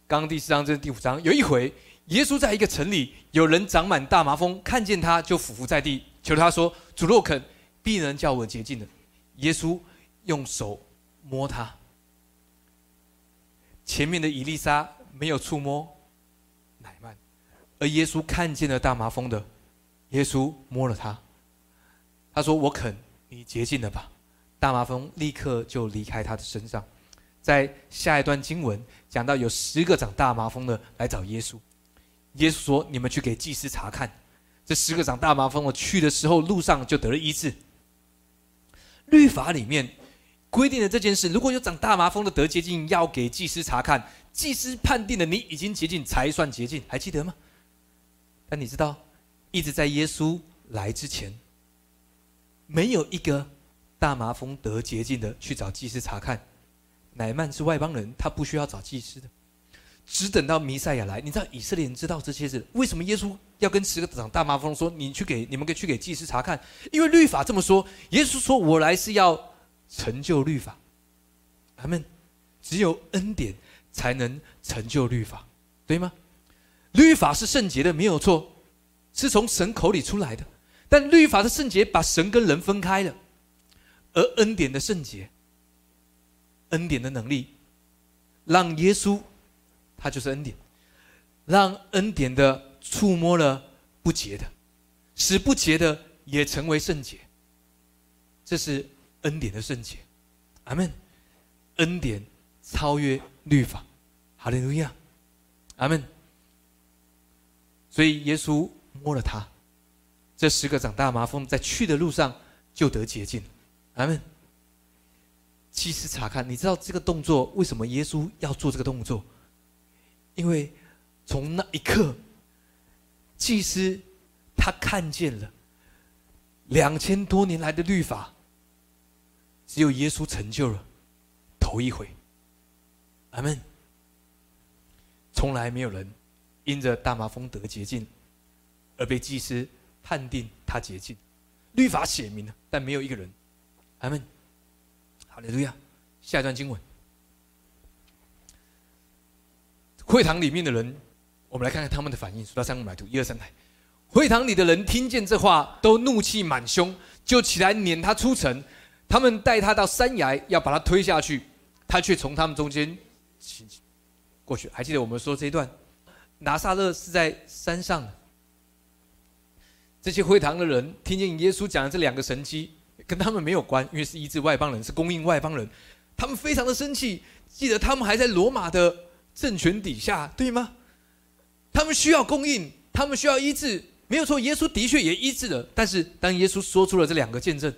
刚第四章，这是第五章。有一回，耶稣在一个城里，有人长满大麻风，看见他就俯伏在地，求他说：“主若肯，必能叫我洁净的。”耶稣用手摸他。前面的以丽莎没有触摸乃曼，而耶稣看见了大麻风的，耶稣摸了他。他说：“我肯，你洁净了吧。”大麻风立刻就离开他的身上。在下一段经文讲到，有十个长大麻风的来找耶稣，耶稣说：“你们去给祭司查看。”这十个长大麻风的去的时候，路上就得了医治。律法里面规定的这件事，如果有长大麻风的得洁净，要给祭司查看，祭司判定了你已经洁净才算洁净，还记得吗？但你知道，一直在耶稣来之前，没有一个大麻风得洁净的去找祭司查看。乃曼是外邦人，他不需要找祭司的，只等到弥赛亚来。你知道以色列人知道这些事，为什么耶稣要跟十个长大麻风说：“你去给你们，可以去给祭司查看？”因为律法这么说。耶稣说：“我来是要成就律法。”他们只有恩典才能成就律法，对吗？律法是圣洁的，没有错，是从神口里出来的。但律法的圣洁把神跟人分开了，而恩典的圣洁。恩典的能力，让耶稣，他就是恩典，让恩典的触摸了不洁的，使不洁的也成为圣洁。这是恩典的圣洁，阿门。恩典超越律法，哈利路亚，阿门。所以耶稣摸了他，这十个长大麻风在去的路上就得洁净，阿门。其实查看，你知道这个动作为什么耶稣要做这个动作？因为从那一刻，祭司他看见了两千多年来的律法，只有耶稣成就了头一回。阿门。从来没有人因着大麻风得洁净而被祭司判定他洁净，律法写明了，但没有一个人。阿门。哈利路亚！下一段经文，会堂里面的人，我们来看看他们的反应。数到三，我们来读一二三来。会堂里的人听见这话，都怒气满胸，就起来撵他出城。他们带他到山崖，要把他推下去，他却从他们中间过去。还记得我们说这一段？拿撒勒是在山上。这些会堂的人听见耶稣讲的这两个神迹。跟他们没有关，因为是医治外邦人，是供应外邦人。他们非常的生气，记得他们还在罗马的政权底下，对吗？他们需要供应，他们需要医治，没有错。耶稣的确也医治了，但是当耶稣说出了这两个见证，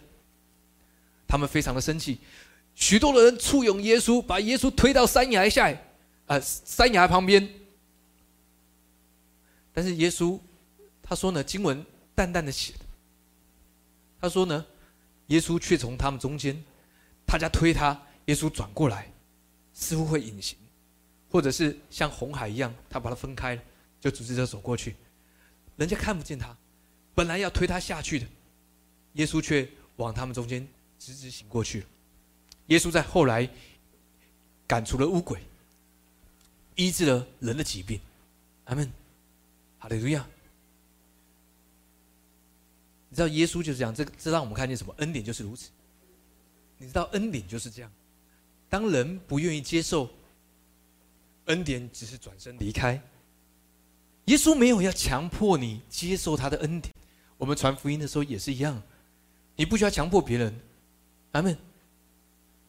他们非常的生气，许多的人簇拥耶稣，把耶稣推到山崖下，啊，山崖旁边。但是耶稣他说呢，经文淡淡的写，他说呢，耶稣却从他们中间，大家推他，耶稣转过来，似乎会隐形，或者是像红海一样，他把它分开了。就组织者走过去，人家看不见他，本来要推他下去的，耶稣却往他们中间直直行过去。耶稣在后来赶除了污鬼，医治了人的疾病。阿门，哈利路亚。你知道耶稣就是这样，这这让我们看见什么？恩典就是如此。你知道恩典就是这样，当人不愿意接受恩典，只是转身离开。耶稣没有要强迫你接受他的恩典，我们传福音的时候也是一样，你不需要强迫别人，阿门。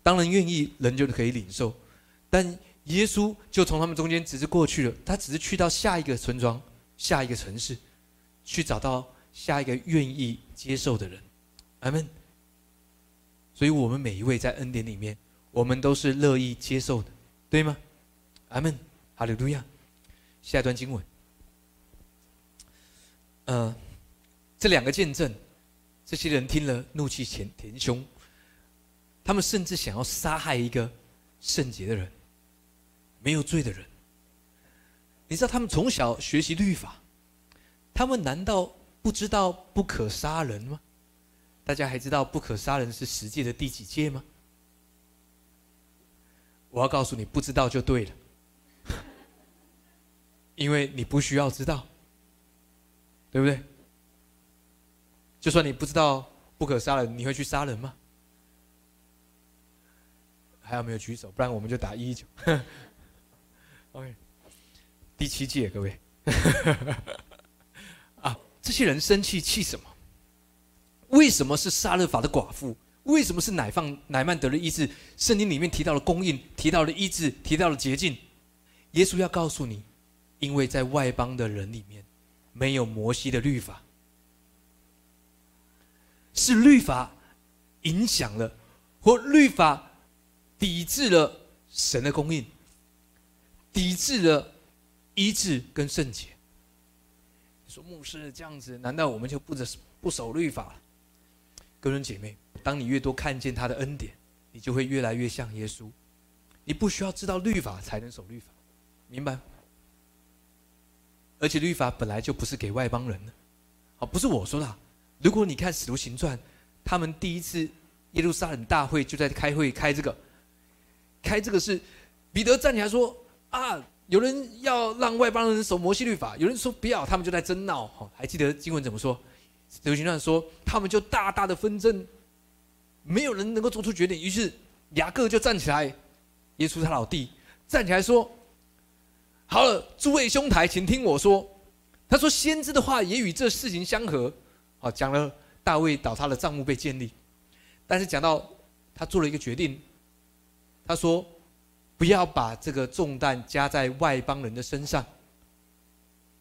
当人愿意，人就可以领受。但耶稣就从他们中间只是过去了，他只是去到下一个村庄、下一个城市，去找到下一个愿意接受的人，阿门。所以，我们每一位在恩典里面，我们都是乐意接受的，对吗？阿门，哈利路亚。下一段经文。呃，这两个见证，这些人听了怒气填填胸，他们甚至想要杀害一个圣洁的人、没有罪的人。你知道他们从小学习律法，他们难道不知道不可杀人吗？大家还知道不可杀人是十诫的第几诫吗？我要告诉你，不知道就对了，因为你不需要知道。对不对？就算你不知道不可杀人，你会去杀人吗？还有没有举手？不然我们就打一一九。OK，第七届各位。啊，这些人生气气什么？为什么是杀勒法的寡妇？为什么是乃放乃曼得了医治？圣经里面提到了供应，提到了医治，提到了洁净。耶稣要告诉你，因为在外邦的人里面。没有摩西的律法，是律法影响了，或律法抵制了神的供应，抵制了医治跟圣洁。你说牧师这样子，难道我们就不得不守律法？哥人姐妹，当你越多看见他的恩典，你就会越来越像耶稣。你不需要知道律法才能守律法，明白？而且律法本来就不是给外邦人的，好，不是我说的。如果你看《使徒行传》，他们第一次耶路撒冷大会就在开会开这个，开这个是彼得站起来说：“啊，有人要让外邦人守摩西律法，有人说不要，他们就在争闹。”哈，还记得经文怎么说？《使徒行传》说他们就大大的纷争，没有人能够做出决定。于是雅各就站起来，耶稣他老弟站起来说。好了，诸位兄台，请听我说。他说：“先知的话也与这事情相合。”好，讲了大卫倒塌的帐幕被建立，但是讲到他做了一个决定，他说：“不要把这个重担加在外邦人的身上，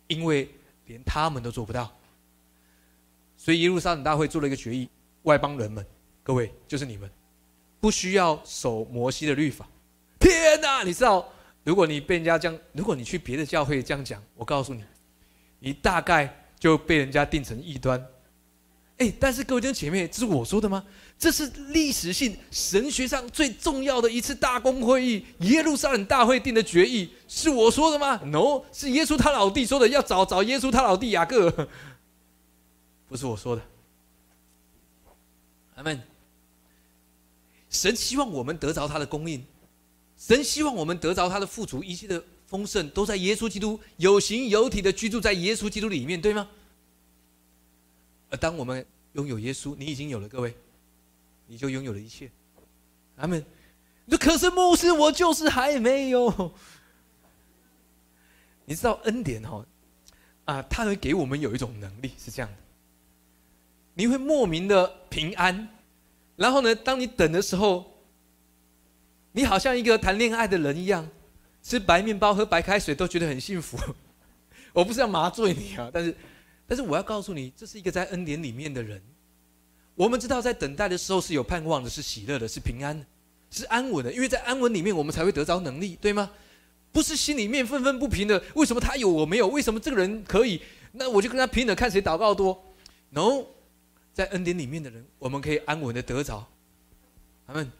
因为连他们都做不到。”所以耶路撒冷大会做了一个决议：外邦人们，各位就是你们，不需要守摩西的律法。天哪，你知道？如果你被人家这样，如果你去别的教会这样讲，我告诉你，你大概就被人家定成异端。哎，但是各位弟兄姐妹，这是我说的吗？这是历史性神学上最重要的一次大公会议——耶路撒冷大会定的决议，是我说的吗？No，是耶稣他老弟说的，要找找耶稣他老弟雅各，不是我说的。阿门。神希望我们得着他的供应。神希望我们得着他的富足，一切的丰盛都在耶稣基督有形有体的居住在耶稣基督里面，对吗？而当我们拥有耶稣，你已经有了，各位，你就拥有了一切。阿门。说可是牧师，我就是还没有。你知道恩典哈啊，他会给我们有一种能力，是这样的，你会莫名的平安，然后呢，当你等的时候。你好像一个谈恋爱的人一样，吃白面包喝白开水都觉得很幸福。我不是要麻醉你啊，但是，但是我要告诉你，这是一个在恩典里面的人。我们知道，在等待的时候是有盼望的，是喜乐的，是平安的，是安稳的。因为在安稳里面，我们才会得着能力，对吗？不是心里面愤愤不平的，为什么他有我没有？为什么这个人可以，那我就跟他拼了，看谁祷告多。No，在恩典里面的人，我们可以安稳的得着。他们，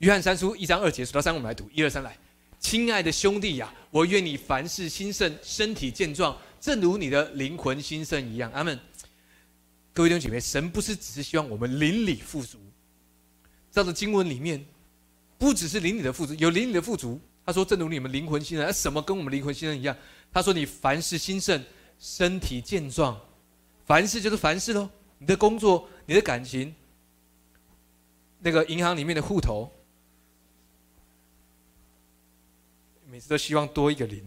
约翰三书一章二节，数到三，我们来读，一二三，来。亲爱的兄弟呀，我愿你凡事兴盛，身体健壮，正如你的灵魂兴盛一样。阿门。各位弟兄姐妹，神不是只是希望我们邻里富足，照着经文里面，不只是邻里的富足，有邻里的富足。他说，正如你们灵魂兴盛，什么跟我们灵魂兴盛一样？他说，你凡事兴盛，身体健壮，凡事就是凡事喽。你的工作，你的感情，那个银行里面的户头。每次都希望多一个零，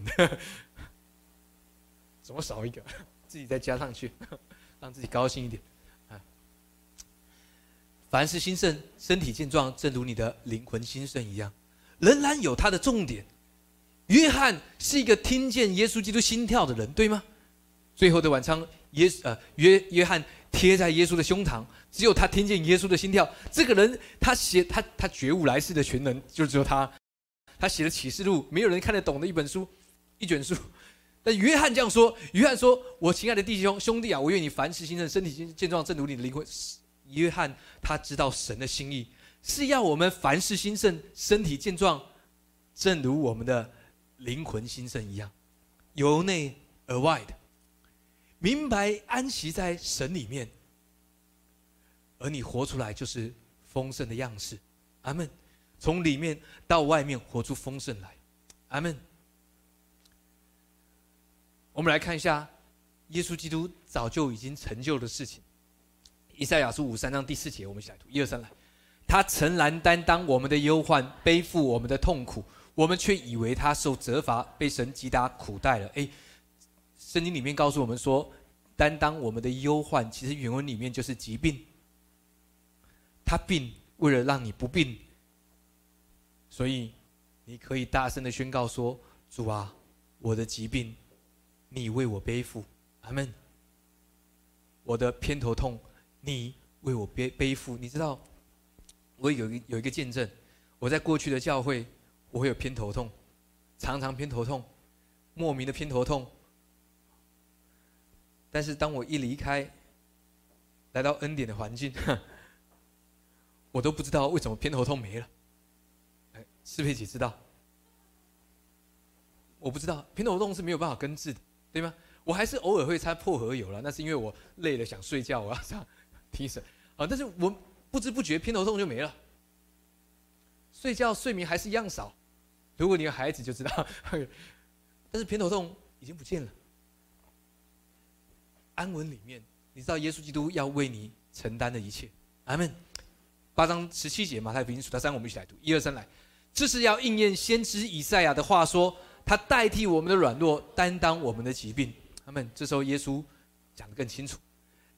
怎么少一个？自己再加上去，让自己高兴一点。凡事兴盛，身体健壮，正如你的灵魂兴盛一样，仍然有他的重点。约翰是一个听见耶稣基督心跳的人，对吗？最后的晚餐，耶呃约约翰贴在耶稣的胸膛，只有他听见耶稣的心跳。这个人，他写他他觉悟来世的全能，就只有他。他写的启示录，没有人看得懂的一本书，一卷书。但约翰这样说：“约翰说，我亲爱的弟兄兄弟啊，我愿你凡事兴盛，身体健健壮，正如你的灵魂。”约翰他知道神的心意是要我们凡事兴盛，身体健壮，正如我们的灵魂兴盛一样，由内而外的明白安息在神里面，而你活出来就是丰盛的样式。阿门。从里面到外面活出丰盛来，阿门。我们来看一下耶稣基督早就已经成就的事情。以赛亚书五三章第四节，我们一起来读，一二三来。他诚然担当我们的忧患，背负我们的痛苦，我们却以为他受责罚，被神击打苦待了。哎，圣经里面告诉我们说，担当我们的忧患，其实原文里面就是疾病。他病，为了让你不病。所以，你可以大声的宣告说：“主啊，我的疾病，你为我背负，阿门。我的偏头痛，你为我背背负。你知道，我有一有一个见证，我在过去的教会，我会有偏头痛，常常偏头痛，莫名的偏头痛。但是当我一离开，来到恩典的环境，我都不知道为什么偏头痛没了。”是佩姐知道，我不知道偏头痛是没有办法根治的，对吗？我还是偶尔会擦薄荷油了，那是因为我累了想睡觉，我要这样 提神啊。但是我不知不觉偏头痛就没了，睡觉睡眠还是一样少。如果你有孩子就知道，但是偏头痛已经不见了。安稳里面，你知道耶稣基督要为你承担的一切。阿门。八章十七节马太福音数到三，我们一起来读，一二三来。这是要应验先知以赛亚的话，说他代替我们的软弱，担当我们的疾病。他们这时候耶稣讲得更清楚，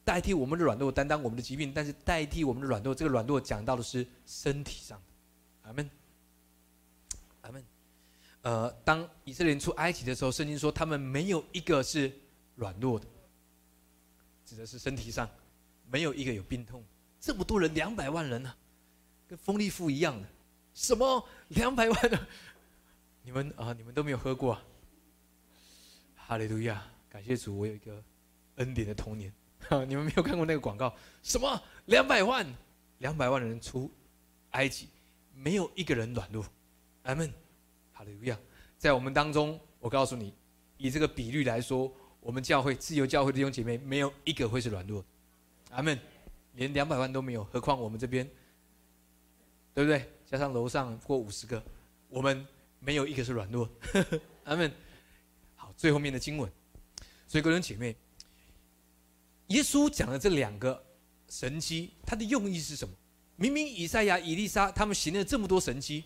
代替我们的软弱，担当我们的疾病。但是代替我们的软弱，这个软弱讲到的是身体上的。阿门，阿门。呃，当以色列人出埃及的时候，圣经说他们没有一个是软弱的，指的是身体上没有一个有病痛。这么多人，两百万人呢，跟风力富一样的。什么两百万的？你们啊，你们都没有喝过。哈利路亚，感谢主，我有一个恩典的童年。你们没有看过那个广告？什么两百万？两百万的人出埃及，没有一个人软弱。阿门。哈利路亚，在我们当中，我告诉你，以这个比率来说，我们教会自由教会弟兄姐妹，没有一个会是软弱。阿门。连两百万都没有，何况我们这边，对不对？加上楼上过五十个，我们没有一个是软弱。阿门。好，最后面的经文，所以各位姐妹，耶稣讲的这两个神迹，它的用意是什么？明明以赛亚、以利沙他们行了这么多神迹，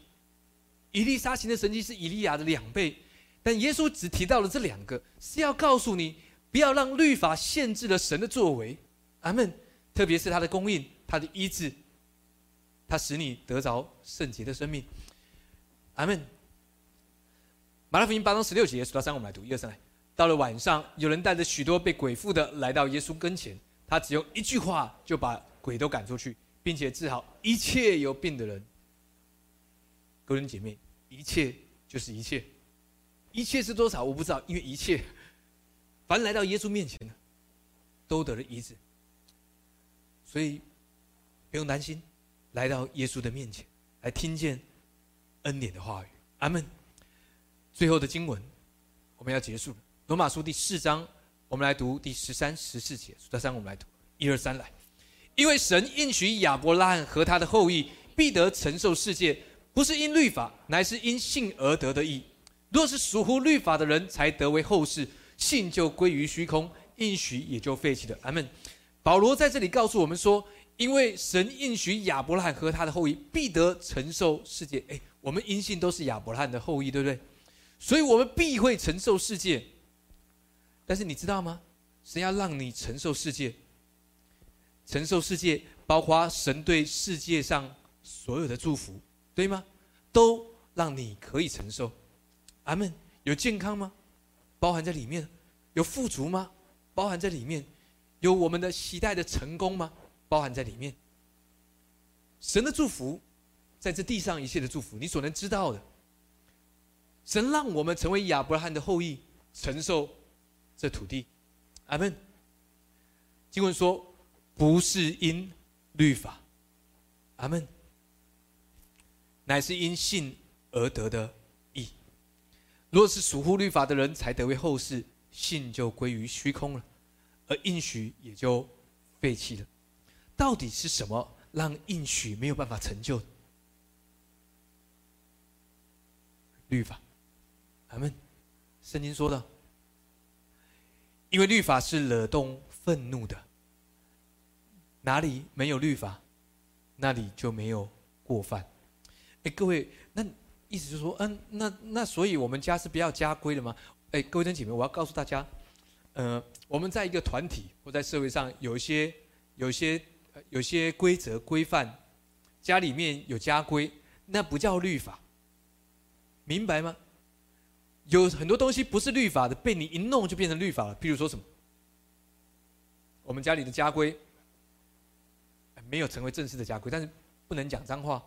以利沙行的神迹是以利亚的两倍，但耶稣只提到了这两个，是要告诉你，不要让律法限制了神的作为。阿门。特别是他的供应，他的医治。他使你得着圣洁的生命，阿门。马太福音八章十六节，数到三，我们来读一二三来。到了晚上，有人带着许多被鬼附的来到耶稣跟前，他只用一句话就把鬼都赶出去，并且治好一切有病的人。各位姐妹，一切就是一切，一切是多少我不知道，因为一切，凡来到耶稣面前的，都得了医治。所以不用担心，来到耶稣的面前，来听见恩典的话语。阿门。最后的经文，我们要结束了。罗马书第四章，我们来读第十三、十四节。数到三，我们来读。一二三，来。因为神应许亚伯拉罕和他的后裔必得承受世界，不是因律法，乃是因信而得的义。若是属乎律法的人才得为后世，信就归于虚空，应许也就废弃了。阿门。保罗在这里告诉我们说，因为神应许亚伯拉罕和他的后裔必得承受世界。哎，我们因信都是亚伯拉罕的后裔，对不对？所以我们必会承受世界。但是你知道吗？神要让你承受世界，承受世界，包括神对世界上所有的祝福，对吗？都让你可以承受。阿门。有健康吗？包含在里面。有富足吗？包含在里面。有我们的期待的成功吗？包含在里面。神的祝福，在这地上一切的祝福，你所能知道的。神让我们成为亚伯拉罕的后裔，承受这土地。阿门。经文说，不是因律法，阿门，乃是因信而得的义。若是属乎律法的人才得为后世，信就归于虚空了，而应许也就废弃了。到底是什么让应许没有办法成就？律法。阿门。圣经说的，因为律法是惹动愤怒的，哪里没有律法，那里就没有过犯。哎，各位，那意思就是说，嗯，那那所以我们家是不要家规的吗？哎，各位弟兄姐妹，我要告诉大家，呃，我们在一个团体或在社会上有一些、有一些、有些规则规范，家里面有家规，那不叫律法，明白吗？有很多东西不是律法的，被你一弄就变成律法了。譬如说什么，我们家里的家规没有成为正式的家规，但是不能讲脏话。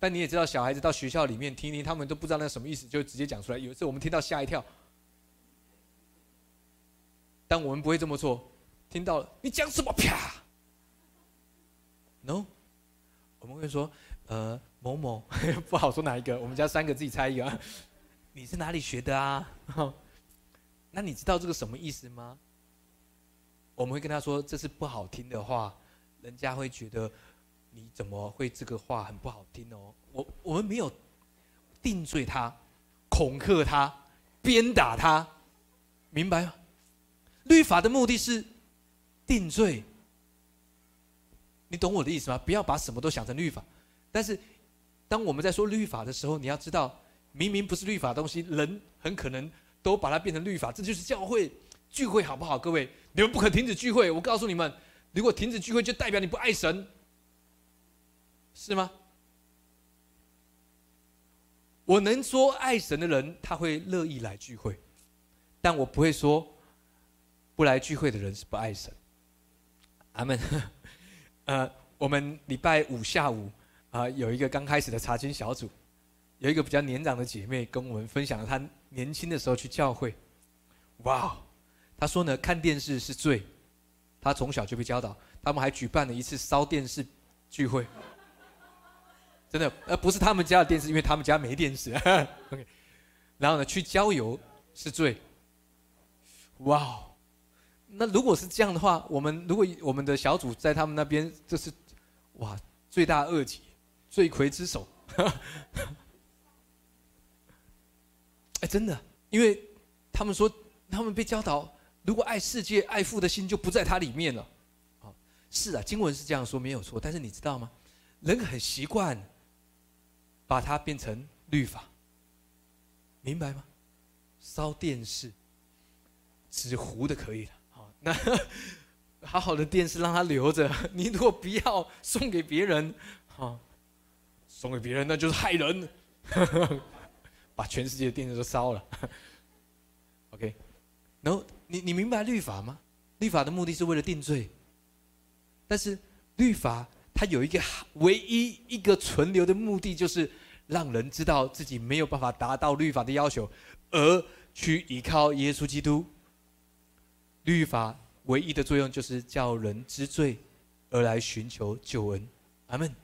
但你也知道，小孩子到学校里面听听，他们都不知道那什么意思，就直接讲出来。有一次我们听到吓一跳，但我们不会这么做。听到了，你讲什么？啪！No，我们会说，呃，某某 不好说哪一个，我们家三个自己猜一个。你是哪里学的啊？那你知道这个什么意思吗？我们会跟他说这是不好听的话，人家会觉得你怎么会这个话很不好听哦。我我们没有定罪他、恐吓他、鞭打他，明白吗？律法的目的是定罪，你懂我的意思吗？不要把什么都想成律法。但是当我们在说律法的时候，你要知道。明明不是律法东西，人很可能都把它变成律法。这就是教会聚会，好不好？各位，你们不可停止聚会。我告诉你们，如果停止聚会，就代表你不爱神，是吗？我能说爱神的人，他会乐意来聚会，但我不会说不来聚会的人是不爱神。阿门。呃，我们礼拜五下午啊，有一个刚开始的查经小组。有一个比较年长的姐妹跟我们分享了她年轻的时候去教会，哇，她说呢看电视是罪，她从小就被教导，他们还举办了一次烧电视聚会，真的，呃不是他们家的电视，因为他们家没电视，OK，然后呢去郊游是罪，哇，那如果是这样的话，我们如果我们的小组在他们那边，这是哇罪大恶极，罪魁之首。哎，真的，因为他们说，他们被教导，如果爱世界、爱父的心就不在它里面了。啊，是啊，经文是这样说，没有错。但是你知道吗？人很习惯把它变成律法，明白吗？烧电视，纸糊的可以了。好，那 好好的电视让他留着。你如果不要送给别人，啊，送给别人那就是害人。把全世界的电视都烧了。OK，然后你你明白律法吗？律法的目的是为了定罪，但是律法它有一个唯一一个存留的目的，就是让人知道自己没有办法达到律法的要求，而去依靠耶稣基督。律法唯一的作用就是叫人知罪，而来寻求救恩。阿门。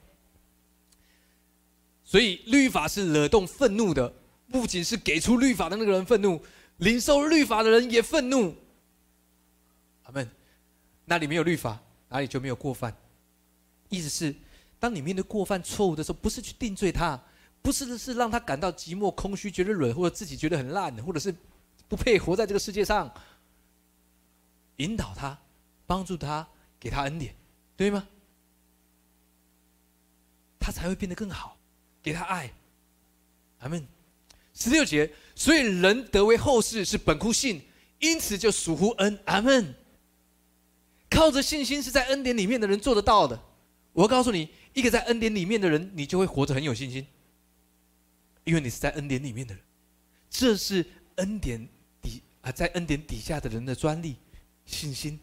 所以律法是惹动愤怒的，不仅是给出律法的那个人愤怒，领受律法的人也愤怒。阿门。那里没有律法，哪里就没有过犯。意思是，当你面对过犯错误的时候，不是去定罪他，不是是让他感到寂寞、空虚、觉得软，或者自己觉得很烂，或者是不配活在这个世界上。引导他，帮助他，给他恩典，对吗？他才会变得更好。给他爱，阿门。十六节，所以人得为后世是本乎信，因此就属乎恩，阿门。靠着信心是在恩典里面的人做得到的。我告诉你，一个在恩典里面的人，你就会活着很有信心，因为你是在恩典里面的人。这是恩典底啊，在恩典底下的人的专利。信心，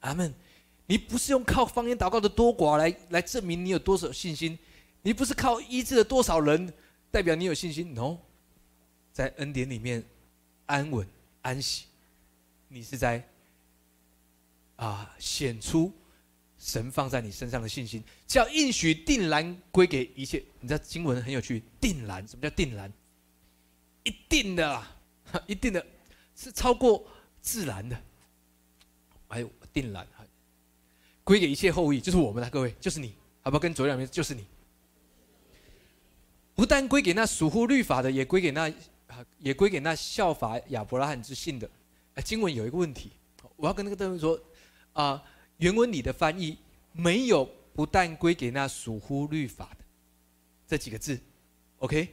阿门。你不是用靠方言祷告的多寡来来证明你有多少信心，你不是靠医治了多少人代表你有信心。No，在恩典里面安稳安息，你是在啊显出神放在你身上的信心，叫应许定然归给一切。你知道经文很有趣，定然什么叫定然？一定的，一定的，是超过自然的。还有定然，归给一切后裔，就是我们的各位，就是你，好不好？跟左右两边就是你。不但归给那属乎律法的，也归给那也归给那效法亚伯拉罕之信的。哎，经文有一个问题，我要跟那个弟兄说啊，原文里的翻译没有不但归给那属乎律法的这几个字，OK？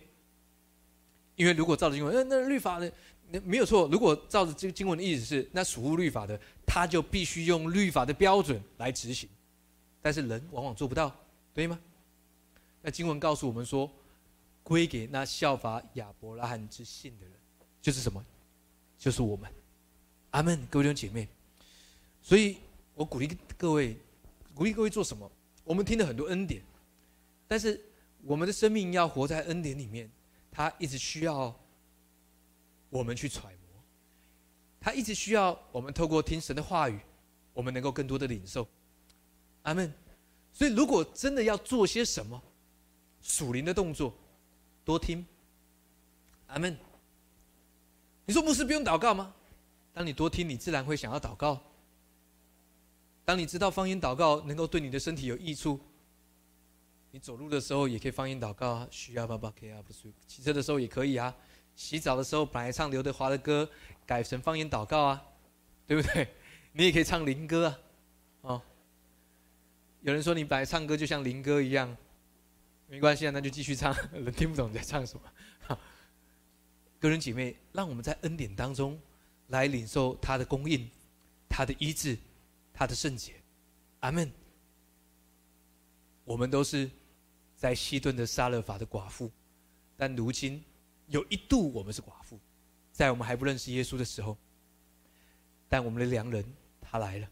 因为如果照着经文，那那律法呢？没有错。如果照着这个经文的意思是，那属乎律法的，他就必须用律法的标准来执行。但是人往往做不到，对吗？那经文告诉我们说，归给那效法亚伯拉罕之信的人，就是什么？就是我们。阿门，各位弟兄姐妹。所以我鼓励各位，鼓励各位做什么？我们听了很多恩典，但是我们的生命要活在恩典里面，他一直需要。我们去揣摩，他一直需要我们透过听神的话语，我们能够更多的领受。阿门。所以，如果真的要做些什么属灵的动作，多听。阿门。你说牧师不用祷告吗？当你多听，你自然会想要祷告。当你知道方言祷告能够对你的身体有益处，你走路的时候也可以方言祷告啊。需要爸爸可以啊，不是骑车的时候也可以啊。洗澡的时候，本来唱刘德华的歌，改成方言祷告啊，对不对？你也可以唱灵歌啊，哦。有人说你本来唱歌就像灵歌一样，没关系啊，那就继续唱。人听不懂你在唱什么。个人姐妹，让我们在恩典当中来领受他的供应、他的医治、他的圣洁。阿门。我们都是在西顿的沙勒法的寡妇，但如今。有一度我们是寡妇，在我们还不认识耶稣的时候，但我们的良人他来了，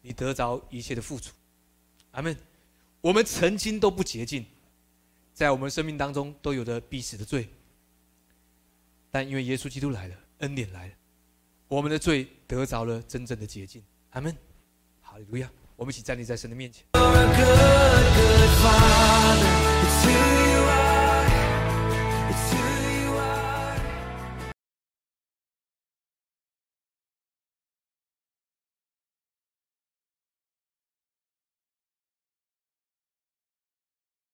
你得着一切的付出，阿门。我们曾经都不洁净，在我们生命当中都有着必死的罪，但因为耶稣基督来了，恩典来了，我们的罪得着了真正的洁净，阿门。好利路亚！我们一起站立在神的面前。